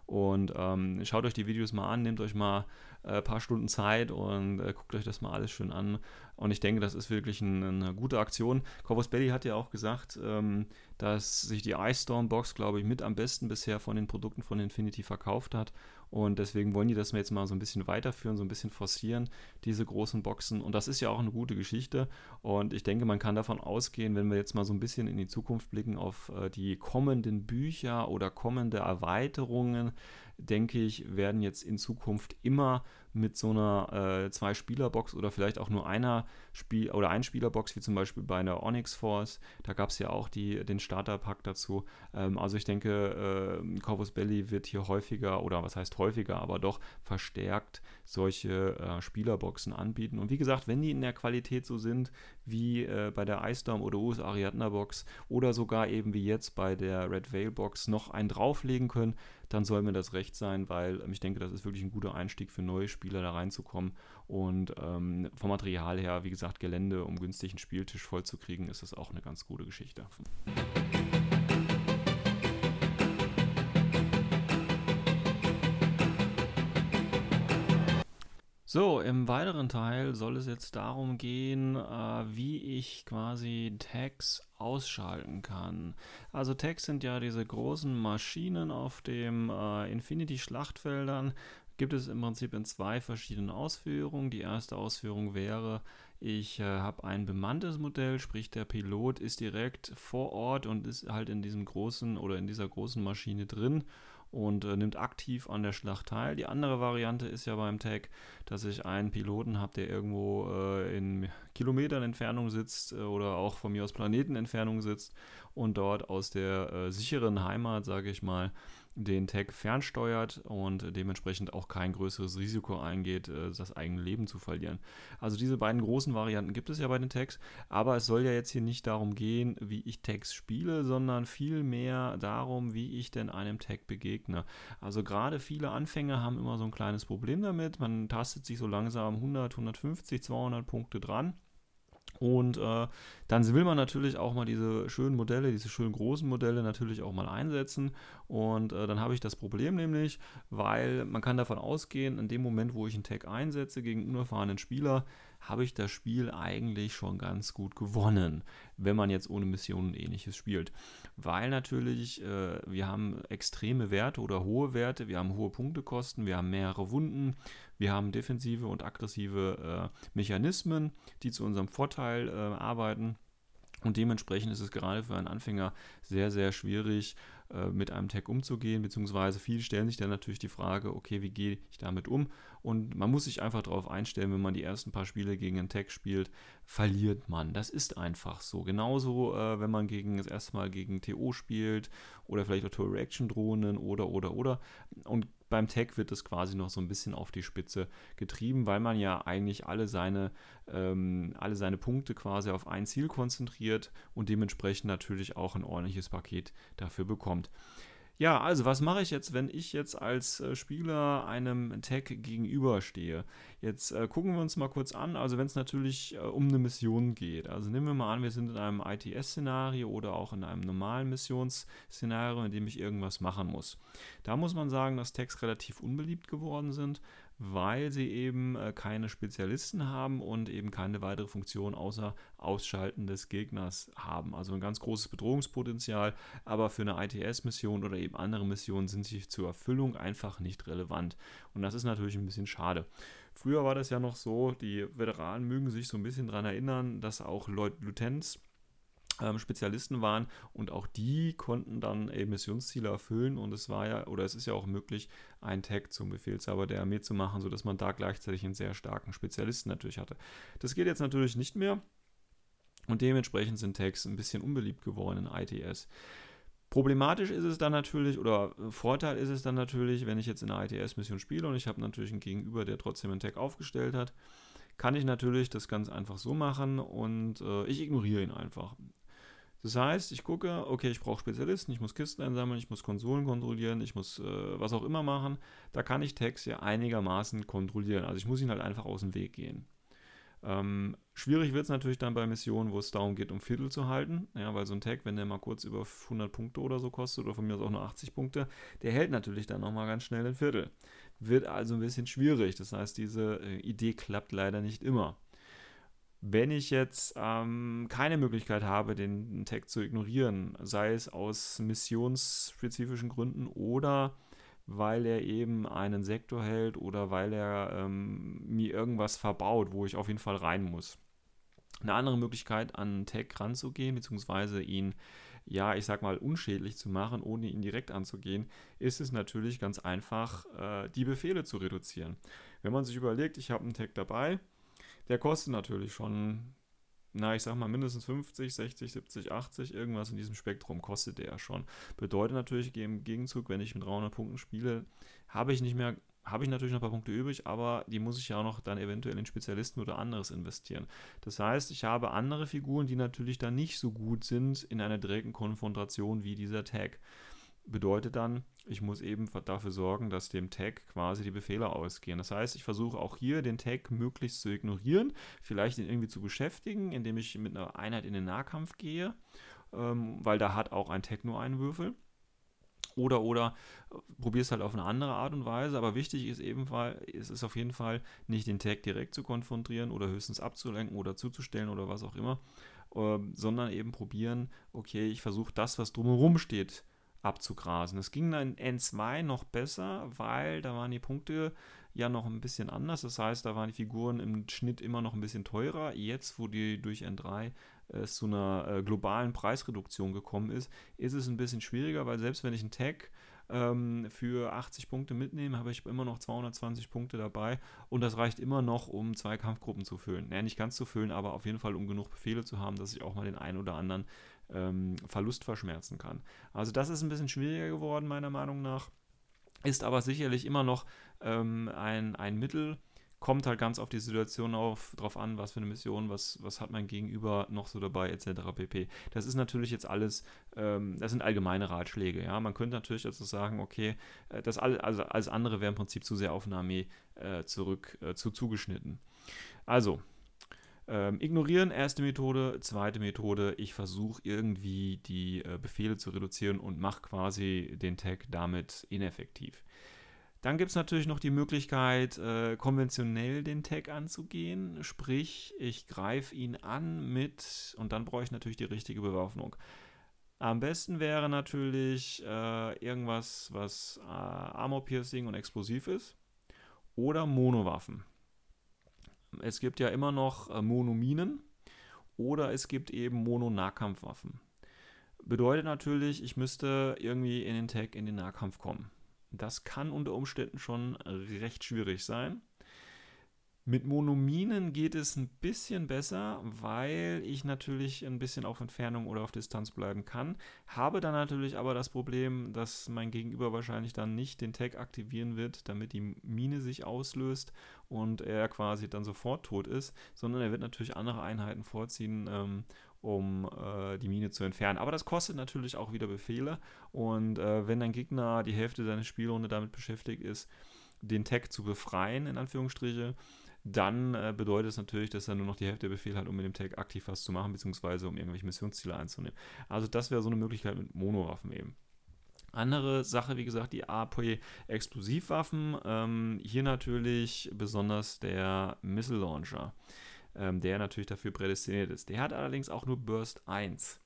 Speaker 1: Und ähm, schaut euch die Videos mal an, nehmt euch mal ein äh, paar Stunden Zeit und äh, guckt euch das mal alles schön an. Und ich denke, das ist wirklich ein, eine gute Aktion. Corvus Belly hat ja auch gesagt, ähm, dass sich die Ice Storm Box, glaube ich, mit am besten bisher von den Produkten von Infinity verkauft hat. Und deswegen wollen die das jetzt mal so ein bisschen weiterführen, so ein bisschen forcieren, diese großen Boxen. Und das ist ja auch eine gute Geschichte. Und ich denke, man kann davon ausgehen, wenn wir jetzt mal so ein bisschen in die Zukunft blicken auf äh, die kommenden Bücher oder kommende Erweiterungen, denke ich, werden jetzt in Zukunft immer mit so einer äh, Zwei-Spieler-Box oder vielleicht auch nur einer Spiel oder ein Spieler-Box, wie zum Beispiel bei einer Onyx Force. Da gab es ja auch die, den Starter-Pack dazu. Ähm, also ich denke, äh, Corvus Belly wird hier häufiger, oder was heißt häufiger, aber doch verstärkt solche äh, Spielerboxen anbieten. Und wie gesagt, wenn die in der Qualität so sind wie äh, bei der Ice Storm oder US Ariadna Box oder sogar eben wie jetzt bei der Red Veil Box noch einen drauflegen können, dann soll mir das recht sein, weil ähm, ich denke, das ist wirklich ein guter Einstieg für neue Spieler da reinzukommen. Und ähm, vom Material her, wie gesagt, Gelände, um günstigen Spieltisch vollzukriegen, ist das auch eine ganz gute Geschichte. So, im weiteren Teil soll es jetzt darum gehen, äh, wie ich quasi Tags ausschalten kann. Also Tags sind ja diese großen Maschinen auf dem äh, Infinity-Schlachtfeldern. Gibt es im Prinzip in zwei verschiedenen Ausführungen. Die erste Ausführung wäre, ich äh, habe ein bemanntes Modell, sprich der Pilot ist direkt vor Ort und ist halt in diesem großen oder in dieser großen Maschine drin und äh, nimmt aktiv an der Schlacht teil. Die andere Variante ist ja beim Tag, dass ich einen Piloten habe, der irgendwo äh, in Kilometern Entfernung sitzt äh, oder auch von mir aus Planetenentfernung sitzt und dort aus der äh, sicheren Heimat, sage ich mal, den Tag fernsteuert und dementsprechend auch kein größeres Risiko eingeht, äh, das eigene Leben zu verlieren. Also diese beiden großen Varianten gibt es ja bei den Tags, aber es soll ja jetzt hier nicht darum gehen, wie ich Tags spiele, sondern vielmehr darum, wie ich denn einem Tag begegne. Also gerade viele Anfänger haben immer so ein kleines Problem damit. Man tastet sich so langsam 100, 150, 200 Punkte dran und äh, dann will man natürlich auch mal diese schönen Modelle, diese schönen großen Modelle natürlich auch mal einsetzen. Und äh, dann habe ich das Problem nämlich, weil man kann davon ausgehen, in dem Moment, wo ich einen Tag einsetze gegen unerfahrenen Spieler, habe ich das Spiel eigentlich schon ganz gut gewonnen, wenn man jetzt ohne Missionen ähnliches spielt. Weil natürlich äh, wir haben extreme Werte oder hohe Werte, wir haben hohe Punktekosten, wir haben mehrere Wunden, wir haben defensive und aggressive äh, Mechanismen, die zu unserem Vorteil äh, arbeiten. Und dementsprechend ist es gerade für einen Anfänger sehr, sehr schwierig, mit einem Tag umzugehen, beziehungsweise viele stellen sich dann natürlich die Frage, okay, wie gehe ich damit um? Und man muss sich einfach darauf einstellen, wenn man die ersten paar Spiele gegen einen Tag spielt, verliert man. Das ist einfach so. Genauso, äh, wenn man gegen das erste Mal gegen TO spielt oder vielleicht auch Tour-Reaction-Drohnen oder, oder, oder. Und beim Tag wird es quasi noch so ein bisschen auf die Spitze getrieben, weil man ja eigentlich alle seine, ähm, alle seine Punkte quasi auf ein Ziel konzentriert und dementsprechend natürlich auch ein ordentliches Paket dafür bekommt. Ja, also was mache ich jetzt, wenn ich jetzt als äh, Spieler einem Tag gegenüberstehe? Jetzt äh, gucken wir uns mal kurz an, also wenn es natürlich äh, um eine Mission geht. Also nehmen wir mal an, wir sind in einem ITS-Szenario oder auch in einem normalen Missionsszenario, in dem ich irgendwas machen muss. Da muss man sagen, dass Tags relativ unbeliebt geworden sind, weil sie eben äh, keine Spezialisten haben und eben keine weitere Funktion außer Ausschalten des Gegners haben. Also ein ganz großes Bedrohungspotenzial, aber für eine ITS-Mission oder eben andere Missionen sind sie zur Erfüllung einfach nicht relevant. Und das ist natürlich ein bisschen schade. Früher war das ja noch so, die Veteranen mögen sich so ein bisschen daran erinnern, dass auch Leut ähm, Spezialisten waren und auch die konnten dann Missionsziele erfüllen und es war ja oder es ist ja auch möglich, einen Tag zum Befehlshaber der Armee zu machen, sodass man da gleichzeitig einen sehr starken Spezialisten natürlich hatte. Das geht jetzt natürlich nicht mehr und dementsprechend sind Tags ein bisschen unbeliebt geworden in ITS. Problematisch ist es dann natürlich, oder Vorteil ist es dann natürlich, wenn ich jetzt in einer ITS-Mission spiele und ich habe natürlich einen Gegenüber, der trotzdem einen Tag aufgestellt hat, kann ich natürlich das ganz einfach so machen und äh, ich ignoriere ihn einfach. Das heißt, ich gucke, okay, ich brauche Spezialisten, ich muss Kisten einsammeln, ich muss Konsolen kontrollieren, ich muss äh, was auch immer machen. Da kann ich Tags ja einigermaßen kontrollieren. Also ich muss ihn halt einfach aus dem Weg gehen. Ähm, schwierig wird es natürlich dann bei Missionen, wo es darum geht, um Viertel zu halten. Ja, weil so ein Tag, wenn der mal kurz über 100 Punkte oder so kostet, oder von mir aus auch nur 80 Punkte, der hält natürlich dann nochmal ganz schnell ein Viertel. Wird also ein bisschen schwierig. Das heißt, diese äh, Idee klappt leider nicht immer. Wenn ich jetzt ähm, keine Möglichkeit habe, den Tag zu ignorieren, sei es aus missionsspezifischen Gründen oder weil er eben einen Sektor hält oder weil er ähm, mir irgendwas verbaut, wo ich auf jeden Fall rein muss. Eine andere Möglichkeit, an einen Tag ranzugehen, beziehungsweise ihn, ja, ich sag mal, unschädlich zu machen, ohne ihn direkt anzugehen, ist es natürlich ganz einfach, äh, die Befehle zu reduzieren. Wenn man sich überlegt, ich habe einen Tag dabei, der kostet natürlich schon, na, ich sag mal mindestens 50, 60, 70, 80, irgendwas in diesem Spektrum kostet der ja schon. Bedeutet natürlich im Gegenzug, wenn ich mit 300 Punkten spiele, habe ich nicht mehr habe ich natürlich noch ein paar Punkte übrig, aber die muss ich ja auch noch dann eventuell in Spezialisten oder anderes investieren. Das heißt, ich habe andere Figuren, die natürlich dann nicht so gut sind in einer direkten Konfrontation wie dieser Tag bedeutet dann, ich muss eben dafür sorgen, dass dem Tag quasi die Befehle ausgehen. Das heißt, ich versuche auch hier den Tag möglichst zu ignorieren, vielleicht ihn irgendwie zu beschäftigen, indem ich mit einer Einheit in den Nahkampf gehe, ähm, weil da hat auch ein Tag nur einen Würfel. Oder, oder äh, probier es halt auf eine andere Art und Weise, aber wichtig ist ebenfalls, es ist auf jeden Fall nicht den Tag direkt zu konfrontieren oder höchstens abzulenken oder zuzustellen oder was auch immer, äh, sondern eben probieren, okay, ich versuche das, was drumherum steht, abzugrasen. Es ging dann in N2 noch besser, weil da waren die Punkte ja noch ein bisschen anders. Das heißt, da waren die Figuren im Schnitt immer noch ein bisschen teurer. Jetzt, wo die durch N3 äh, zu einer äh, globalen Preisreduktion gekommen ist, ist es ein bisschen schwieriger, weil selbst wenn ich einen Tag ähm, für 80 Punkte mitnehme, habe ich immer noch 220 Punkte dabei und das reicht immer noch, um zwei Kampfgruppen zu füllen. Ja, nicht ganz zu füllen, aber auf jeden Fall, um genug Befehle zu haben, dass ich auch mal den einen oder anderen ähm, Verlust verschmerzen kann. Also das ist ein bisschen schwieriger geworden, meiner Meinung nach. Ist aber sicherlich immer noch ähm, ein, ein Mittel, kommt halt ganz auf die Situation auf, drauf an, was für eine Mission, was, was hat mein Gegenüber noch so dabei, etc. pp. Das ist natürlich jetzt alles, ähm, das sind allgemeine Ratschläge, ja. Man könnte natürlich dazu sagen, okay, äh, das all, also alles andere wäre im Prinzip zu sehr auf eine Armee äh, zurück äh, zu zugeschnitten. Also, ähm, ignorieren, erste Methode. Zweite Methode, ich versuche irgendwie die äh, Befehle zu reduzieren und mache quasi den Tag damit ineffektiv. Dann gibt es natürlich noch die Möglichkeit, äh, konventionell den Tag anzugehen. Sprich, ich greife ihn an mit, und dann brauche ich natürlich die richtige Bewaffnung. Am besten wäre natürlich äh, irgendwas, was äh, Armor-Piercing und explosiv ist. Oder Monowaffen. Es gibt ja immer noch äh, Monominen. Oder es gibt eben Mono-Nahkampfwaffen. Bedeutet natürlich, ich müsste irgendwie in den Tag in den Nahkampf kommen. Das kann unter Umständen schon recht schwierig sein. Mit Monominen geht es ein bisschen besser, weil ich natürlich ein bisschen auf Entfernung oder auf Distanz bleiben kann. Habe dann natürlich aber das Problem, dass mein Gegenüber wahrscheinlich dann nicht den Tag aktivieren wird, damit die Mine sich auslöst und er quasi dann sofort tot ist, sondern er wird natürlich andere Einheiten vorziehen, ähm, um äh, die Mine zu entfernen. Aber das kostet natürlich auch wieder Befehle. Und äh, wenn dein Gegner die Hälfte seiner Spielrunde damit beschäftigt ist, den Tag zu befreien, in Anführungsstriche, dann äh, bedeutet es natürlich, dass er nur noch die Hälfte der Befehle hat, um mit dem Tag aktiv was zu machen, beziehungsweise um irgendwelche Missionsziele einzunehmen. Also das wäre so eine Möglichkeit mit Monowaffen eben. Andere Sache, wie gesagt, die AP-Explosivwaffen. Ähm, hier natürlich besonders der Missile Launcher ähm, der natürlich dafür prädestiniert ist. Der hat allerdings auch nur Burst 1.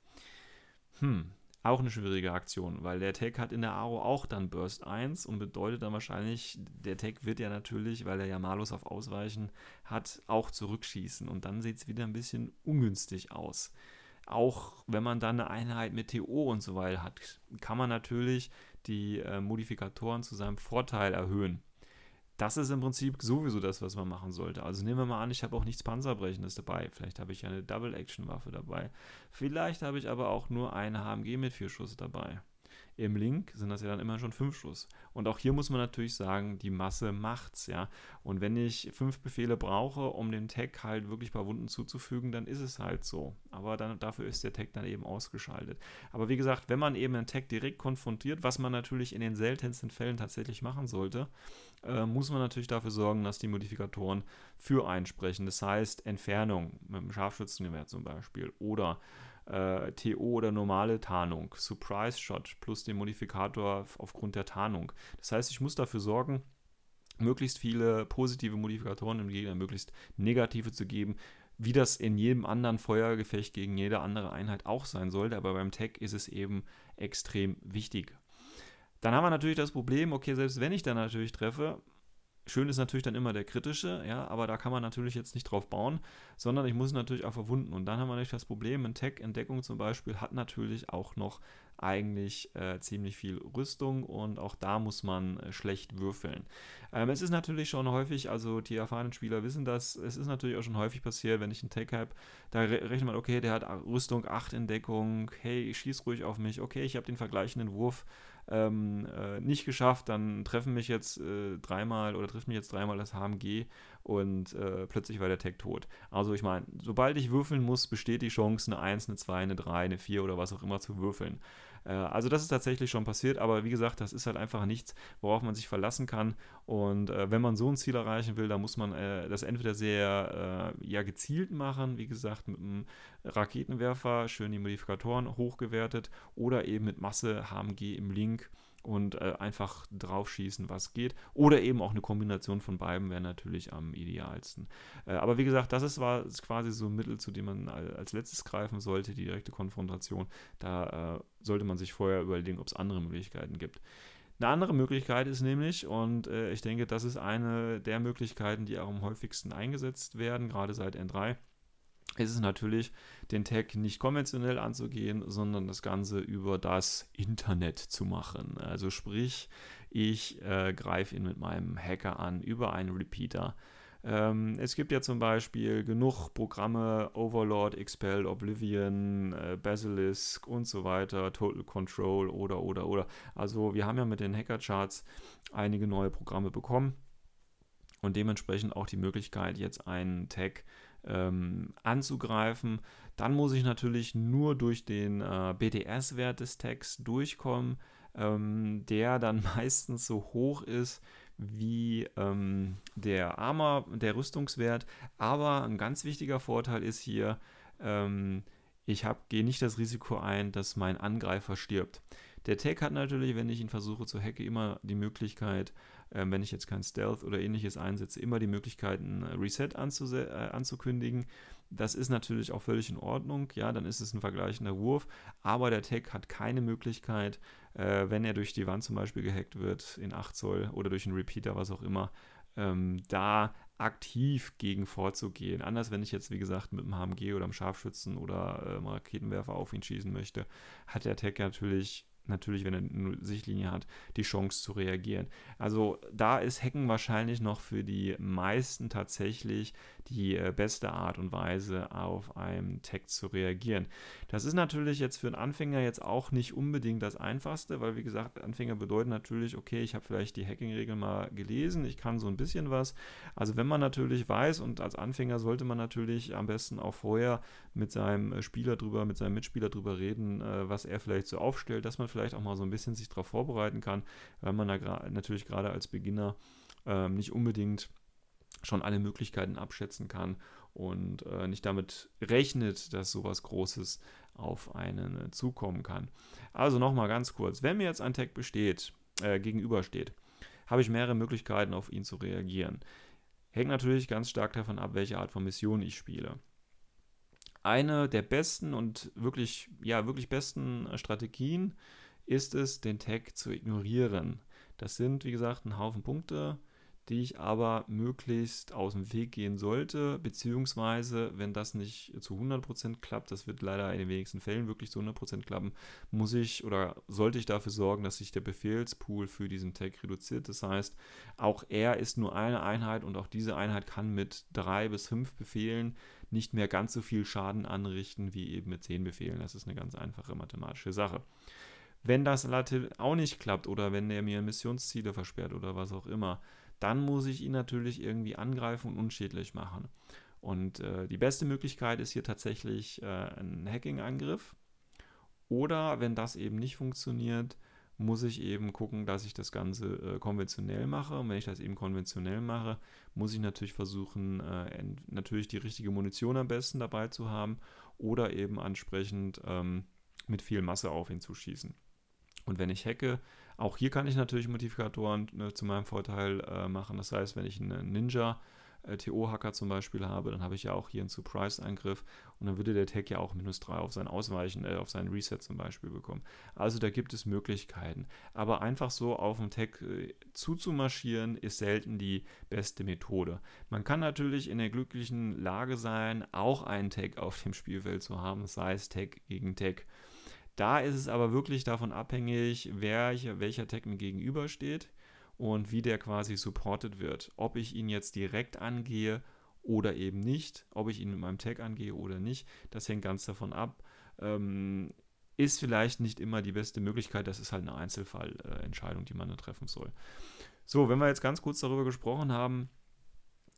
Speaker 1: Hm, auch eine schwierige Aktion, weil der Tag hat in der Aro auch dann Burst 1 und bedeutet dann wahrscheinlich, der Tag wird ja natürlich, weil er ja Malus auf Ausweichen hat, auch zurückschießen. Und dann sieht es wieder ein bisschen ungünstig aus. Auch wenn man dann eine Einheit mit TO und so weiter hat, kann man natürlich die äh, Modifikatoren zu seinem Vorteil erhöhen das ist im Prinzip sowieso das, was man machen sollte. Also nehmen wir mal an, ich habe auch nichts Panzerbrechendes dabei. Vielleicht habe ich ja eine Double-Action-Waffe dabei. Vielleicht habe ich aber auch nur eine HMG mit vier Schuss dabei. Im Link sind das ja dann immer schon fünf Schuss. Und auch hier muss man natürlich sagen, die Masse macht's, ja. Und wenn ich fünf Befehle brauche, um dem Tag halt wirklich ein paar Wunden zuzufügen, dann ist es halt so. Aber dann, dafür ist der Tag dann eben ausgeschaltet. Aber wie gesagt, wenn man eben einen Tag direkt konfrontiert, was man natürlich in den seltensten Fällen tatsächlich machen sollte, äh, muss man natürlich dafür sorgen, dass die Modifikatoren für einsprechen. Das heißt, Entfernung mit dem Scharfschützengewehr zum Beispiel oder äh, TO oder normale Tarnung, Surprise Shot plus den Modifikator aufgrund der Tarnung. Das heißt, ich muss dafür sorgen, möglichst viele positive Modifikatoren im Gegner, möglichst negative zu geben, wie das in jedem anderen Feuergefecht gegen jede andere Einheit auch sein sollte, aber beim Tech ist es eben extrem wichtig. Dann haben wir natürlich das Problem, okay, selbst wenn ich dann natürlich treffe, Schön ist natürlich dann immer der kritische, ja, aber da kann man natürlich jetzt nicht drauf bauen, sondern ich muss natürlich auch verwunden. Und dann haben wir natürlich das Problem, ein Tech-Entdeckung zum Beispiel hat natürlich auch noch eigentlich äh, ziemlich viel Rüstung und auch da muss man äh, schlecht würfeln. Ähm, es ist natürlich schon häufig, also die erfahrenen Spieler wissen das, es ist natürlich auch schon häufig passiert, wenn ich einen Tech habe, da re rechnet man, okay, der hat Rüstung 8 Entdeckung, hey, ich schieß ruhig auf mich, okay, ich habe den vergleichenden Wurf ähm, äh, nicht geschafft, dann treffen mich jetzt äh, dreimal oder trifft mich jetzt dreimal das HMG und äh, plötzlich war der Tag tot. Also ich meine, sobald ich würfeln muss, besteht die Chance, eine 1, eine 2, eine 3, eine 4 oder was auch immer zu würfeln. Äh, also das ist tatsächlich schon passiert, aber wie gesagt, das ist halt einfach nichts, worauf man sich verlassen kann. Und äh, wenn man so ein Ziel erreichen will, dann muss man äh, das entweder sehr ja, gezielt machen, wie gesagt, mit einem Raketenwerfer, schön die Modifikatoren hochgewertet, oder eben mit Masse HMG im Link und äh, einfach draufschießen, was geht. Oder eben auch eine Kombination von beiden wäre natürlich am idealsten. Äh, aber wie gesagt, das ist, war, quasi so ein Mittel, zu dem man als letztes greifen sollte, die direkte Konfrontation. Da äh, sollte man sich vorher überlegen, ob es andere Möglichkeiten gibt. Eine andere Möglichkeit ist nämlich, und äh, ich denke, das ist eine der Möglichkeiten, die auch am häufigsten eingesetzt werden, gerade seit N3, ist es natürlich, den Tag nicht konventionell anzugehen, sondern das Ganze über das Internet zu machen. Also sprich, ich äh, greife ihn mit meinem Hacker an über einen Repeater. Ähm, es gibt ja zum Beispiel genug Programme, Overlord, Expel, Oblivion, äh, Basilisk und so weiter, Total Control oder, oder, oder. Also wir haben ja mit den Hackercharts einige neue Programme bekommen und dementsprechend auch die Möglichkeit, jetzt einen Tag ähm, anzugreifen. Dann muss ich natürlich nur durch den äh, BDS-Wert des Tags durchkommen, ähm, der dann meistens so hoch ist wie ähm, der Armor, der Rüstungswert. Aber ein ganz wichtiger Vorteil ist hier, ähm, ich gehe nicht das Risiko ein, dass mein Angreifer stirbt. Der Tag hat natürlich, wenn ich ihn versuche zu hacken, immer die Möglichkeit, äh, wenn ich jetzt kein Stealth oder ähnliches einsetze, immer die Möglichkeit, ein Reset äh, anzukündigen. Das ist natürlich auch völlig in Ordnung. Ja, dann ist es ein vergleichender Wurf. Aber der Tag hat keine Möglichkeit, äh, wenn er durch die Wand zum Beispiel gehackt wird, in 8 Zoll oder durch einen Repeater, was auch immer, ähm, da aktiv gegen vorzugehen. Anders, wenn ich jetzt, wie gesagt, mit einem HMG oder einem Scharfschützen oder äh, Raketenwerfer auf ihn schießen möchte, hat der Tag natürlich natürlich, wenn er eine Sichtlinie hat, die Chance zu reagieren. Also da ist Hacken wahrscheinlich noch für die meisten tatsächlich die äh, beste Art und Weise, auf einen Tag zu reagieren. Das ist natürlich jetzt für einen Anfänger jetzt auch nicht unbedingt das Einfachste, weil wie gesagt, Anfänger bedeuten natürlich, okay, ich habe vielleicht die Hacking-Regeln mal gelesen, ich kann so ein bisschen was. Also wenn man natürlich weiß und als Anfänger sollte man natürlich am besten auch vorher mit seinem Spieler drüber, mit seinem Mitspieler drüber reden, äh, was er vielleicht so aufstellt, dass man vielleicht auch mal so ein bisschen sich darauf vorbereiten kann, weil man da natürlich gerade als Beginner ähm, nicht unbedingt schon alle Möglichkeiten abschätzen kann und äh, nicht damit rechnet, dass sowas Großes auf einen äh, zukommen kann. Also nochmal ganz kurz, wenn mir jetzt ein Tag besteht, äh, gegenübersteht, habe ich mehrere Möglichkeiten auf ihn zu reagieren. Hängt natürlich ganz stark davon ab, welche Art von Mission ich spiele. Eine der besten und wirklich, ja, wirklich besten Strategien ist es, den Tag zu ignorieren. Das sind, wie gesagt, ein Haufen Punkte, die ich aber möglichst aus dem Weg gehen sollte, beziehungsweise, wenn das nicht zu 100% klappt, das wird leider in den wenigsten Fällen wirklich zu 100% klappen, muss ich oder sollte ich dafür sorgen, dass sich der Befehlspool für diesen Tag reduziert. Das heißt, auch er ist nur eine Einheit und auch diese Einheit kann mit drei bis fünf Befehlen nicht mehr ganz so viel Schaden anrichten wie eben mit zehn Befehlen. Das ist eine ganz einfache mathematische Sache. Wenn das auch nicht klappt oder wenn der mir Missionsziele versperrt oder was auch immer, dann muss ich ihn natürlich irgendwie angreifen und unschädlich machen. Und äh, die beste Möglichkeit ist hier tatsächlich äh, ein Hacking-Angriff. Oder wenn das eben nicht funktioniert, muss ich eben gucken, dass ich das Ganze äh, konventionell mache. Und wenn ich das eben konventionell mache, muss ich natürlich versuchen, äh, natürlich die richtige Munition am besten dabei zu haben oder eben ansprechend ähm, mit viel Masse auf ihn zu schießen. Und wenn ich hacke, auch hier kann ich natürlich Modifikatoren ne, zu meinem Vorteil äh, machen. Das heißt, wenn ich einen Ninja äh, TO-Hacker zum Beispiel habe, dann habe ich ja auch hier einen Surprise-Angriff und dann würde der Tag ja auch minus 3 auf sein Ausweichen, äh, auf seinen Reset zum Beispiel bekommen. Also da gibt es Möglichkeiten. Aber einfach so auf den Tag äh, zuzumarschieren, ist selten die beste Methode. Man kann natürlich in der glücklichen Lage sein, auch einen Tag auf dem Spielfeld zu haben, sei es Tag gegen Tag. Da ist es aber wirklich davon abhängig, wer, welcher Tag mir gegenübersteht und wie der quasi supported wird. Ob ich ihn jetzt direkt angehe oder eben nicht, ob ich ihn mit meinem Tag angehe oder nicht, das hängt ganz davon ab. Ähm, ist vielleicht nicht immer die beste Möglichkeit, das ist halt eine Einzelfallentscheidung, die man da treffen soll. So, wenn wir jetzt ganz kurz darüber gesprochen haben,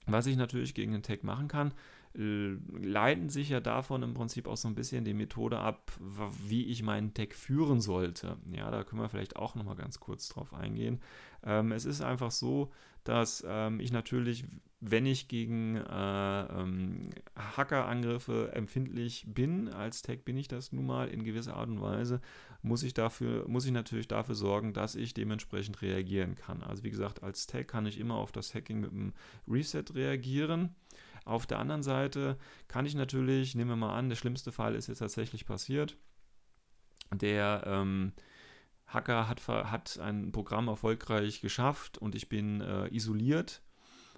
Speaker 1: was ich natürlich gegen den Tag machen kann, leiten sich ja davon im Prinzip auch so ein bisschen die Methode ab, wie ich meinen Tag führen sollte. Ja, da können wir vielleicht auch nochmal ganz kurz drauf eingehen. Ähm, es ist einfach so, dass ähm, ich natürlich, wenn ich gegen äh, ähm, Hackerangriffe empfindlich bin, als Tag bin ich das nun mal in gewisser Art und Weise, muss ich dafür, muss ich natürlich dafür sorgen, dass ich dementsprechend reagieren kann. Also wie gesagt, als Tag kann ich immer auf das Hacking mit einem Reset reagieren. Auf der anderen Seite kann ich natürlich, nehmen wir mal an, der schlimmste Fall ist jetzt tatsächlich passiert. Der ähm, Hacker hat, hat ein Programm erfolgreich geschafft und ich bin äh, isoliert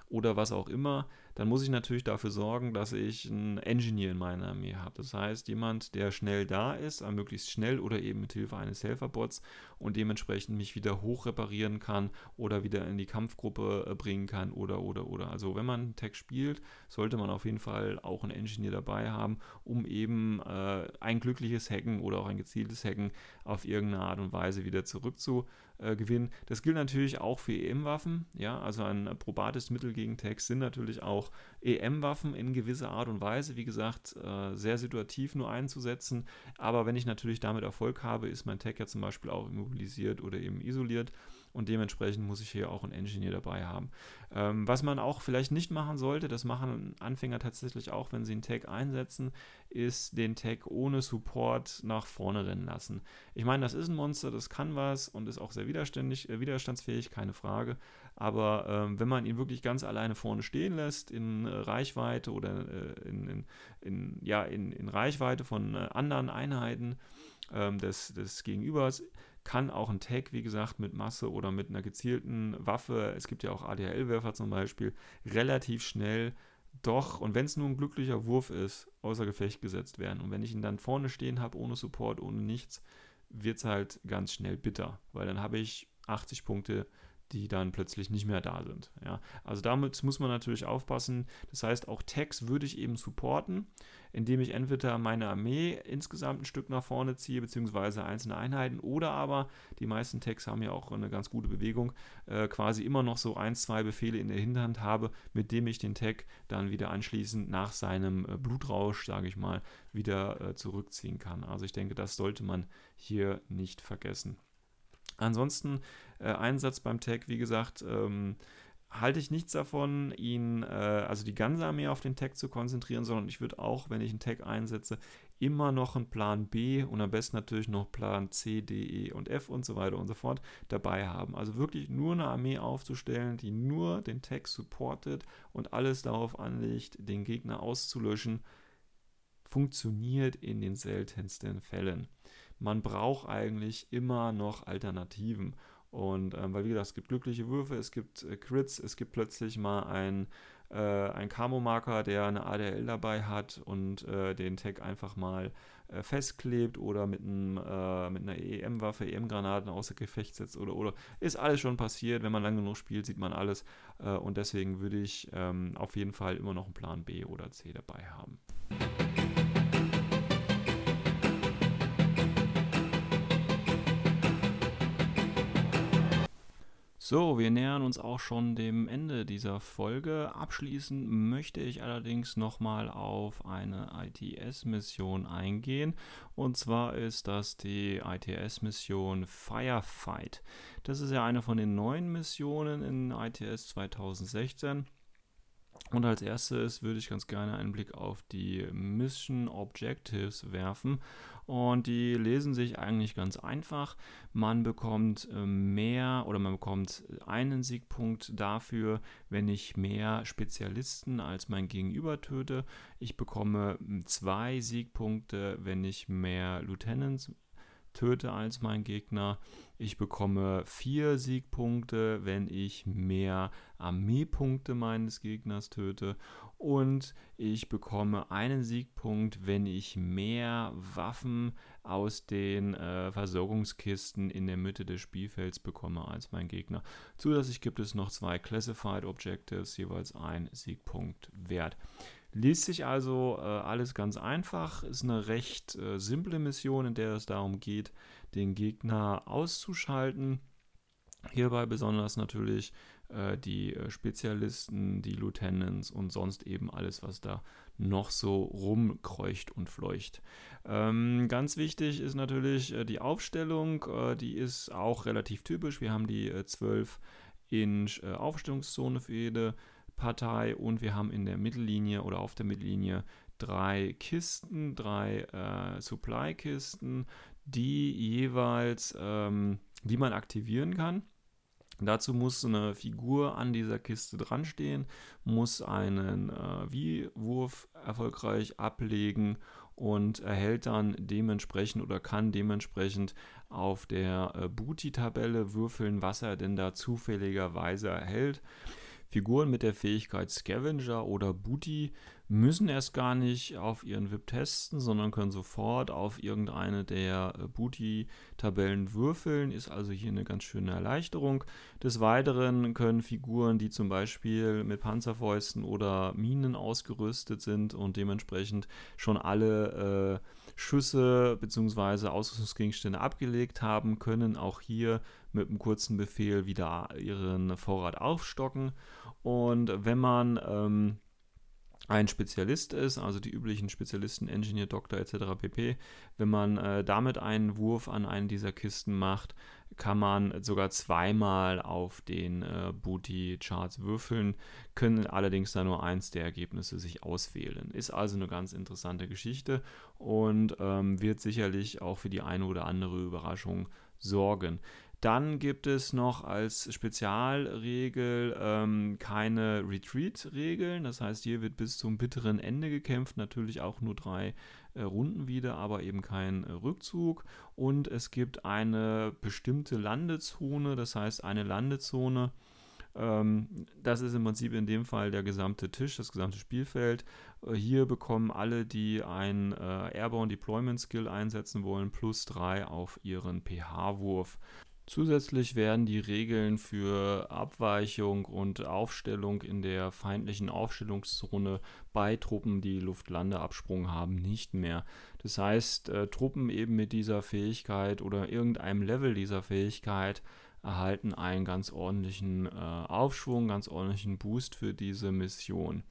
Speaker 1: oder was auch immer, dann muss ich natürlich dafür sorgen, dass ich einen Engineer in meiner Armee habe. Das heißt, jemand, der schnell da ist, äh, möglichst schnell oder eben mit Hilfe eines Helferbots und dementsprechend mich wieder hoch reparieren kann oder wieder in die Kampfgruppe äh, bringen kann oder oder oder. Also wenn man Tech spielt, sollte man auf jeden Fall auch einen Engineer dabei haben, um eben äh, ein glückliches Hacken oder auch ein gezieltes Hacken auf irgendeine Art und Weise wieder zurückzugewinnen. Das gilt natürlich auch für EM-Waffen. Ja, also ein probates Mittel gegen Tech sind natürlich auch EM-Waffen in gewisser Art und Weise. Wie gesagt, äh, sehr situativ nur einzusetzen. Aber wenn ich natürlich damit Erfolg habe, ist mein Tech ja zum Beispiel auch immobilisiert oder eben isoliert und dementsprechend muss ich hier auch einen Engineer dabei haben. Ähm, was man auch vielleicht nicht machen sollte, das machen Anfänger tatsächlich auch, wenn sie einen Tag einsetzen, ist den Tag ohne Support nach vorne rennen lassen. Ich meine, das ist ein Monster, das kann was und ist auch sehr widerständig, äh, widerstandsfähig, keine Frage. Aber ähm, wenn man ihn wirklich ganz alleine vorne stehen lässt, in äh, Reichweite oder äh, in, in, in, ja, in, in Reichweite von äh, anderen Einheiten ähm, des, des Gegenübers, kann auch ein Tag, wie gesagt, mit Masse oder mit einer gezielten Waffe, es gibt ja auch ADHL-Werfer zum Beispiel, relativ schnell doch, und wenn es nur ein glücklicher Wurf ist, außer Gefecht gesetzt werden. Und wenn ich ihn dann vorne stehen habe, ohne Support, ohne nichts, wird es halt ganz schnell bitter, weil dann habe ich 80 Punkte die dann plötzlich nicht mehr da sind. Ja, also damit muss man natürlich aufpassen. Das heißt, auch Tags würde ich eben supporten, indem ich entweder meine Armee insgesamt ein Stück nach vorne ziehe, beziehungsweise einzelne Einheiten, oder aber, die meisten Tags haben ja auch eine ganz gute Bewegung, äh, quasi immer noch so ein, zwei Befehle in der Hinterhand habe, mit dem ich den Tag dann wieder anschließend nach seinem äh, Blutrausch, sage ich mal, wieder äh, zurückziehen kann. Also ich denke, das sollte man hier nicht vergessen. Ansonsten äh, Einsatz beim Tag, wie gesagt, ähm, halte ich nichts davon, ihn, äh, also die ganze Armee auf den Tag zu konzentrieren, sondern ich würde auch, wenn ich einen Tag einsetze, immer noch einen Plan B und am besten natürlich noch Plan C, D, E und F und so weiter und so fort dabei haben. Also wirklich nur eine Armee aufzustellen, die nur den Tag supportet und alles darauf anlegt, den Gegner auszulöschen, funktioniert in den seltensten Fällen man braucht eigentlich immer noch Alternativen. Und ähm, weil wie gesagt, es gibt glückliche Würfe, es gibt äh, Crits, es gibt plötzlich mal ein, äh, ein Camo-Marker, der eine ADL dabei hat und äh, den Tag einfach mal äh, festklebt oder mit, einem, äh, mit einer EM-Waffe, EM-Granaten außer Gefecht setzt oder oder. Ist alles schon passiert, wenn man lange genug spielt, sieht man alles. Äh, und deswegen würde ich ähm, auf jeden Fall immer noch einen Plan B oder C dabei haben. So, wir nähern uns auch schon dem Ende dieser Folge. Abschließend möchte ich allerdings nochmal auf eine ITS-Mission eingehen. Und zwar ist das die ITS-Mission Firefight. Das ist ja eine von den neuen Missionen in ITS 2016. Und als erstes würde ich ganz gerne einen Blick auf die Mission Objectives werfen. Und die lesen sich eigentlich ganz einfach. Man bekommt äh, mehr oder man bekommt einen Siegpunkt dafür, wenn ich mehr Spezialisten als mein Gegenüber töte. Ich bekomme zwei Siegpunkte, wenn ich mehr Lieutenants töte als mein Gegner. Ich bekomme vier Siegpunkte, wenn ich mehr Armeepunkte meines Gegners töte. Und ich bekomme einen Siegpunkt, wenn ich mehr Waffen aus den äh, Versorgungskisten in der Mitte des Spielfelds bekomme als mein Gegner. Zusätzlich gibt es noch zwei Classified Objectives, jeweils ein Siegpunkt wert. Liest sich also äh, alles ganz einfach, ist eine recht äh, simple Mission, in der es darum geht, den Gegner auszuschalten. Hierbei besonders natürlich äh, die äh, Spezialisten, die Lieutenants und sonst eben alles, was da noch so rumkreucht und fleucht. Ähm, ganz wichtig ist natürlich äh, die Aufstellung, äh, die ist auch relativ typisch. Wir haben die 12 Inch Aufstellungszone für jede Partei und wir haben in der Mittellinie oder auf der Mittellinie drei Kisten, drei äh, Supply-Kisten, die jeweils, ähm, die man aktivieren kann. Dazu muss eine Figur an dieser Kiste dran stehen, muss einen äh, Wie-Wurf erfolgreich ablegen und erhält dann dementsprechend oder kann dementsprechend auf der äh, Booty-Tabelle würfeln, was er denn da zufälligerweise erhält. Figuren mit der Fähigkeit Scavenger oder Booty müssen erst gar nicht auf ihren VIP testen, sondern können sofort auf irgendeine der äh, Booty-Tabellen würfeln. Ist also hier eine ganz schöne Erleichterung. Des Weiteren können Figuren, die zum Beispiel mit Panzerfäusten oder Minen ausgerüstet sind und dementsprechend schon alle äh, Schüsse bzw. Ausrüstungsgegenstände abgelegt haben, können auch hier mit einem kurzen Befehl wieder ihren Vorrat aufstocken. Und wenn man ähm, ein Spezialist ist, also die üblichen Spezialisten, Engineer, Doktor etc. pp. Wenn man äh, damit einen Wurf an einen dieser Kisten macht, kann man sogar zweimal auf den äh, Booty-Charts würfeln, können allerdings da nur eins der Ergebnisse sich auswählen. Ist also eine ganz interessante Geschichte und ähm, wird sicherlich auch für die eine oder andere Überraschung sorgen. Dann gibt es noch als Spezialregel ähm, keine Retreat-Regeln. Das heißt, hier wird bis zum bitteren Ende gekämpft. Natürlich auch nur drei äh, Runden wieder, aber eben kein äh, Rückzug. Und es gibt eine bestimmte Landezone. Das heißt, eine Landezone. Ähm, das ist im Prinzip in dem Fall der gesamte Tisch, das gesamte Spielfeld. Äh, hier bekommen alle, die ein äh, Airborne Deployment Skill einsetzen wollen, plus drei auf ihren PH-Wurf. Zusätzlich werden die Regeln für Abweichung und Aufstellung in der feindlichen Aufstellungszone bei Truppen, die Luftlandeabsprung haben, nicht mehr. Das heißt, äh, Truppen eben mit dieser Fähigkeit oder irgendeinem Level dieser Fähigkeit erhalten einen ganz ordentlichen äh, Aufschwung, ganz ordentlichen Boost für diese Mission.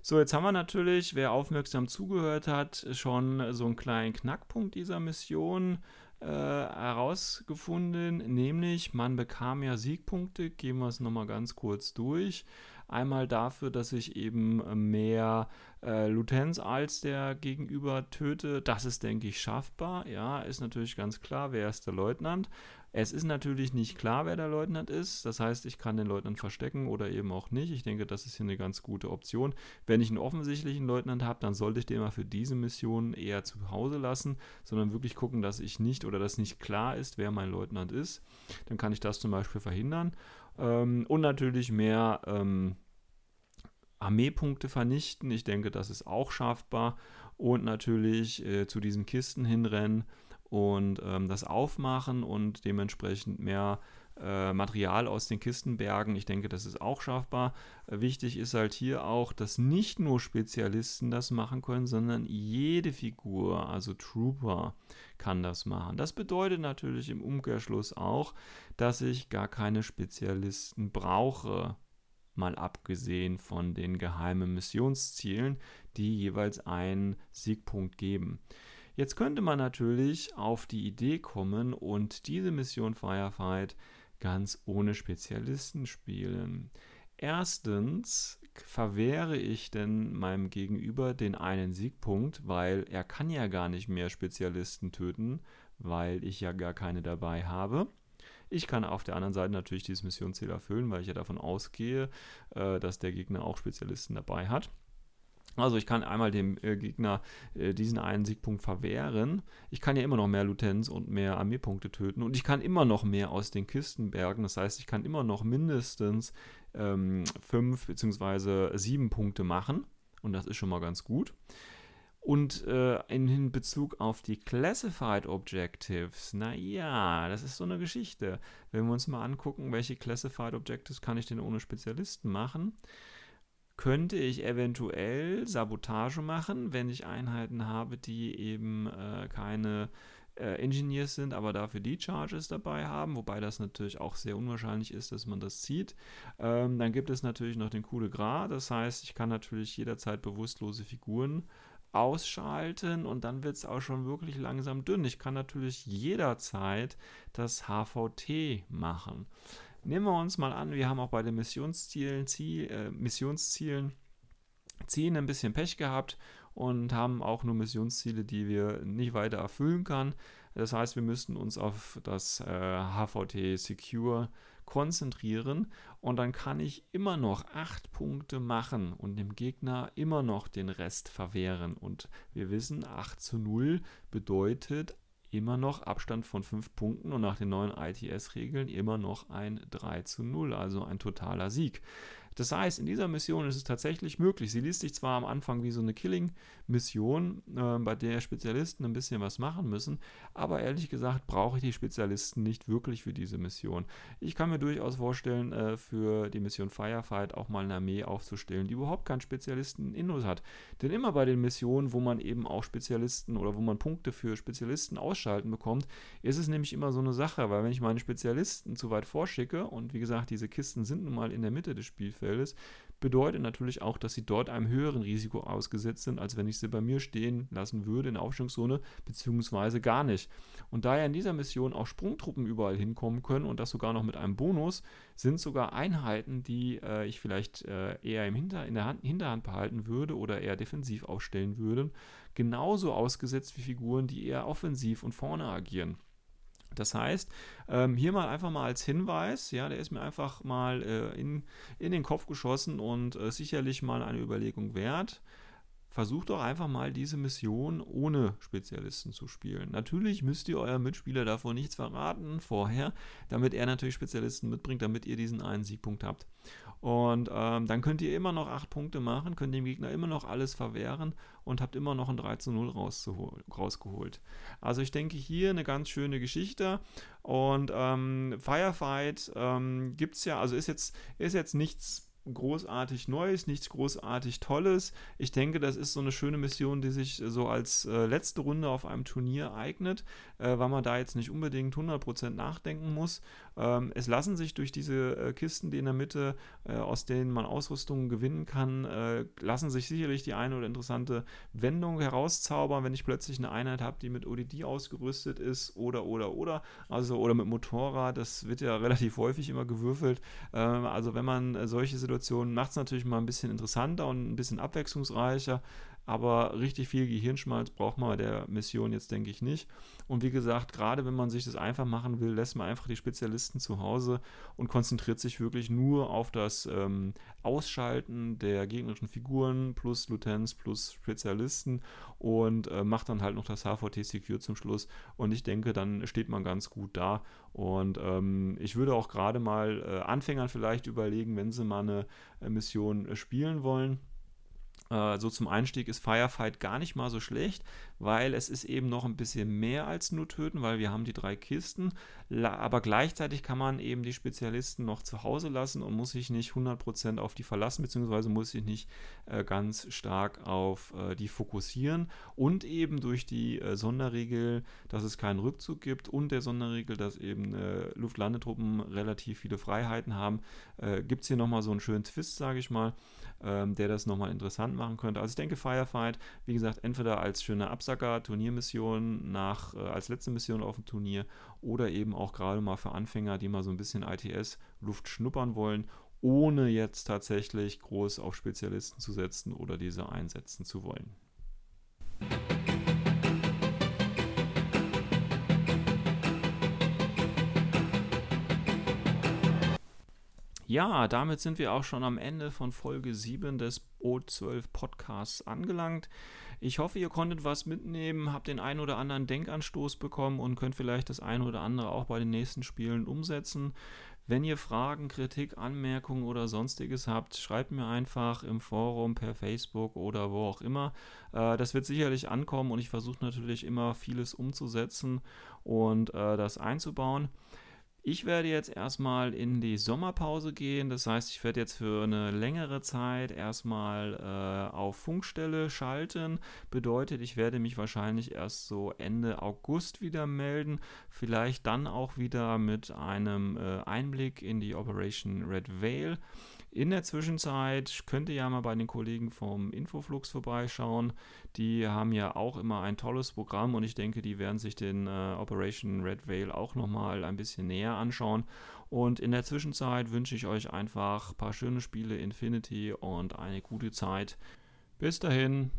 Speaker 1: So, jetzt haben wir natürlich, wer aufmerksam zugehört hat, schon so einen kleinen Knackpunkt dieser Mission äh, herausgefunden, nämlich man bekam ja Siegpunkte, gehen wir es nochmal ganz kurz durch. Einmal dafür, dass ich eben mehr äh, Lutenz als der Gegenüber töte. Das ist, denke ich, schaffbar. Ja, ist natürlich ganz klar, wer ist der Leutnant. Es ist natürlich nicht klar, wer der Leutnant ist. Das heißt, ich kann den Leutnant verstecken oder eben auch nicht. Ich denke, das ist hier eine ganz gute Option. Wenn ich einen offensichtlichen Leutnant habe, dann sollte ich den mal für diese Mission eher zu Hause lassen, sondern wirklich gucken, dass ich nicht oder dass nicht klar ist, wer mein Leutnant ist. Dann kann ich das zum Beispiel verhindern. Ähm, und natürlich mehr ähm, Armeepunkte vernichten. Ich denke, das ist auch schaffbar. Und natürlich äh, zu diesen Kisten hinrennen und ähm, das aufmachen und dementsprechend mehr äh, Material aus den Kisten bergen. Ich denke, das ist auch schaffbar. Wichtig ist halt hier auch, dass nicht nur Spezialisten das machen können, sondern jede Figur, also Trooper, kann das machen. Das bedeutet natürlich im Umkehrschluss auch, dass ich gar keine Spezialisten brauche mal abgesehen von den geheimen Missionszielen, die jeweils einen Siegpunkt geben. Jetzt könnte man natürlich auf die Idee kommen und diese Mission Firefight ganz ohne Spezialisten spielen. Erstens verwehre ich denn meinem Gegenüber den einen Siegpunkt, weil er kann ja gar nicht mehr Spezialisten töten, weil ich ja gar keine dabei habe. Ich kann auf der anderen Seite natürlich dieses Missionsziel erfüllen, weil ich ja davon ausgehe, äh, dass der Gegner auch Spezialisten dabei hat. Also ich kann einmal dem äh, Gegner äh, diesen einen Siegpunkt verwehren. Ich kann ja immer noch mehr Lutenz und mehr Armeepunkte töten und ich kann immer noch mehr aus den Kisten bergen. Das heißt, ich kann immer noch mindestens ähm, fünf bzw. sieben Punkte machen und das ist schon mal ganz gut. Und äh, in Bezug auf die Classified Objectives, naja, das ist so eine Geschichte. Wenn wir uns mal angucken, welche Classified Objectives kann ich denn ohne Spezialisten machen, könnte ich eventuell Sabotage machen, wenn ich Einheiten habe, die eben äh, keine äh, Engineers sind, aber dafür die Charges dabei haben, wobei das natürlich auch sehr unwahrscheinlich ist, dass man das sieht. Ähm, dann gibt es natürlich noch den Coup de Gras, das heißt, ich kann natürlich jederzeit bewusstlose Figuren ausschalten und dann wird es auch schon wirklich langsam dünn. Ich kann natürlich jederzeit das HVT machen. Nehmen wir uns mal an, wir haben auch bei den Missionszielen, Ziel, äh, Missionszielen 10 ein bisschen Pech gehabt und haben auch nur Missionsziele, die wir nicht weiter erfüllen können. Das heißt, wir müssten uns auf das äh, HVT Secure konzentrieren und dann kann ich immer noch 8 Punkte machen und dem Gegner immer noch den Rest verwehren. Und wir wissen, 8 zu 0 bedeutet immer noch Abstand von 5 Punkten und nach den neuen ITS-Regeln immer noch ein 3 zu 0, also ein totaler Sieg. Das heißt, in dieser Mission ist es tatsächlich möglich. Sie liest sich zwar am Anfang wie so eine Killing-Mission, äh, bei der Spezialisten ein bisschen was machen müssen, aber ehrlich gesagt brauche ich die Spezialisten nicht wirklich für diese Mission. Ich kann mir durchaus vorstellen, äh, für die Mission Firefight auch mal eine Armee aufzustellen, die überhaupt keinen Spezialisten Innos hat. Denn immer bei den Missionen, wo man eben auch Spezialisten oder wo man Punkte für Spezialisten ausschalten bekommt, ist es nämlich immer so eine Sache, weil wenn ich meine Spezialisten zu weit vorschicke und wie gesagt, diese Kisten sind nun mal in der Mitte des Spielfeldes, bedeutet natürlich auch, dass sie dort einem höheren Risiko ausgesetzt sind, als wenn ich sie bei mir stehen lassen würde in der Aufstellungszone, beziehungsweise gar nicht. Und da ja in dieser Mission auch Sprungtruppen überall hinkommen können und das sogar noch mit einem Bonus, sind sogar Einheiten, die äh, ich vielleicht äh, eher im Hinter in der Hand, Hinterhand behalten würde oder eher defensiv aufstellen würde, genauso ausgesetzt wie Figuren, die eher offensiv und vorne agieren. Das heißt, ähm, hier mal einfach mal als Hinweis, ja, der ist mir einfach mal äh, in, in den Kopf geschossen und äh, sicherlich mal eine Überlegung wert. Versucht doch einfach mal diese Mission ohne Spezialisten zu spielen. Natürlich müsst ihr eurem Mitspieler davor nichts verraten vorher, damit er natürlich Spezialisten mitbringt, damit ihr diesen einen Siegpunkt habt. Und ähm, dann könnt ihr immer noch 8 Punkte machen, könnt dem Gegner immer noch alles verwehren und habt immer noch ein 3 zu 0 rausgeholt. Also ich denke hier eine ganz schöne Geschichte. Und ähm, Firefight ähm, gibt es ja, also ist jetzt, ist jetzt nichts großartig Neues, nichts großartig Tolles. Ich denke, das ist so eine schöne Mission, die sich so als äh, letzte Runde auf einem Turnier eignet, äh, weil man da jetzt nicht unbedingt 100% nachdenken muss. Ähm, es lassen sich durch diese äh, Kisten, die in der Mitte, äh, aus denen man Ausrüstungen gewinnen kann, äh, lassen sich sicherlich die eine oder interessante Wendung herauszaubern, wenn ich plötzlich eine Einheit habe, die mit ODD ausgerüstet ist oder, oder, oder, also oder mit Motorrad. Das wird ja relativ häufig immer gewürfelt. Ähm, also wenn man äh, solche Situationen macht es natürlich mal ein bisschen interessanter und ein bisschen abwechslungsreicher. Aber richtig viel Gehirnschmalz braucht man bei der Mission jetzt, denke ich, nicht. Und wie gesagt, gerade wenn man sich das einfach machen will, lässt man einfach die Spezialisten zu Hause und konzentriert sich wirklich nur auf das ähm, Ausschalten der gegnerischen Figuren plus Lutens plus Spezialisten und äh, macht dann halt noch das HVT Secure zum Schluss. Und ich denke, dann steht man ganz gut da. Und ähm, ich würde auch gerade mal äh, Anfängern vielleicht überlegen, wenn sie mal eine äh, Mission äh, spielen wollen äh, so zum Einstieg ist Firefight gar nicht mal so schlecht, weil es ist eben noch ein bisschen mehr als nur töten, weil wir haben die drei Kisten, aber gleichzeitig kann man eben die Spezialisten noch zu Hause lassen und muss sich nicht 100% auf die verlassen, beziehungsweise muss sich nicht äh, ganz stark auf äh, die fokussieren. Und eben durch die Sonderregel, dass es keinen Rückzug gibt und der Sonderregel, dass eben Luftlandetruppen relativ viele Freiheiten haben, gibt es hier nochmal so einen schönen Twist, sage ich mal, ähm, der das nochmal interessant machen könnte. Also ich denke Firefight, wie gesagt, entweder als schöne Absacker, Turniermission nach, äh, als letzte Mission auf dem Turnier oder eben auch gerade mal für Anfänger, die mal so ein bisschen ITS-Luft schnuppern wollen, ohne jetzt tatsächlich groß auf Spezialisten zu setzen oder diese einsetzen zu wollen. Ja, damit sind wir auch schon am Ende von Folge 7 des O12 Podcasts angelangt. Ich hoffe, ihr konntet was mitnehmen, habt den einen oder anderen Denkanstoß bekommen und könnt vielleicht das eine oder andere auch bei den nächsten Spielen umsetzen. Wenn ihr Fragen, Kritik, Anmerkungen oder sonstiges habt, schreibt mir einfach im Forum, per Facebook oder wo auch immer. Äh, das wird sicherlich ankommen und ich versuche natürlich immer vieles umzusetzen und äh, das einzubauen. Ich werde jetzt erstmal in die Sommerpause gehen. Das heißt, ich werde jetzt für eine längere Zeit erstmal äh, auf Funkstelle schalten. Bedeutet, ich werde mich wahrscheinlich erst so Ende August wieder melden. Vielleicht dann auch wieder mit einem äh, Einblick in die Operation Red Veil. In der Zwischenzeit könnt ihr ja mal bei den Kollegen vom Infoflux vorbeischauen. Die haben ja auch immer ein tolles Programm und ich denke, die werden sich den äh, Operation Red Veil auch nochmal ein bisschen näher anschauen. Und in der Zwischenzeit wünsche ich euch einfach ein paar schöne Spiele Infinity und eine gute Zeit. Bis dahin.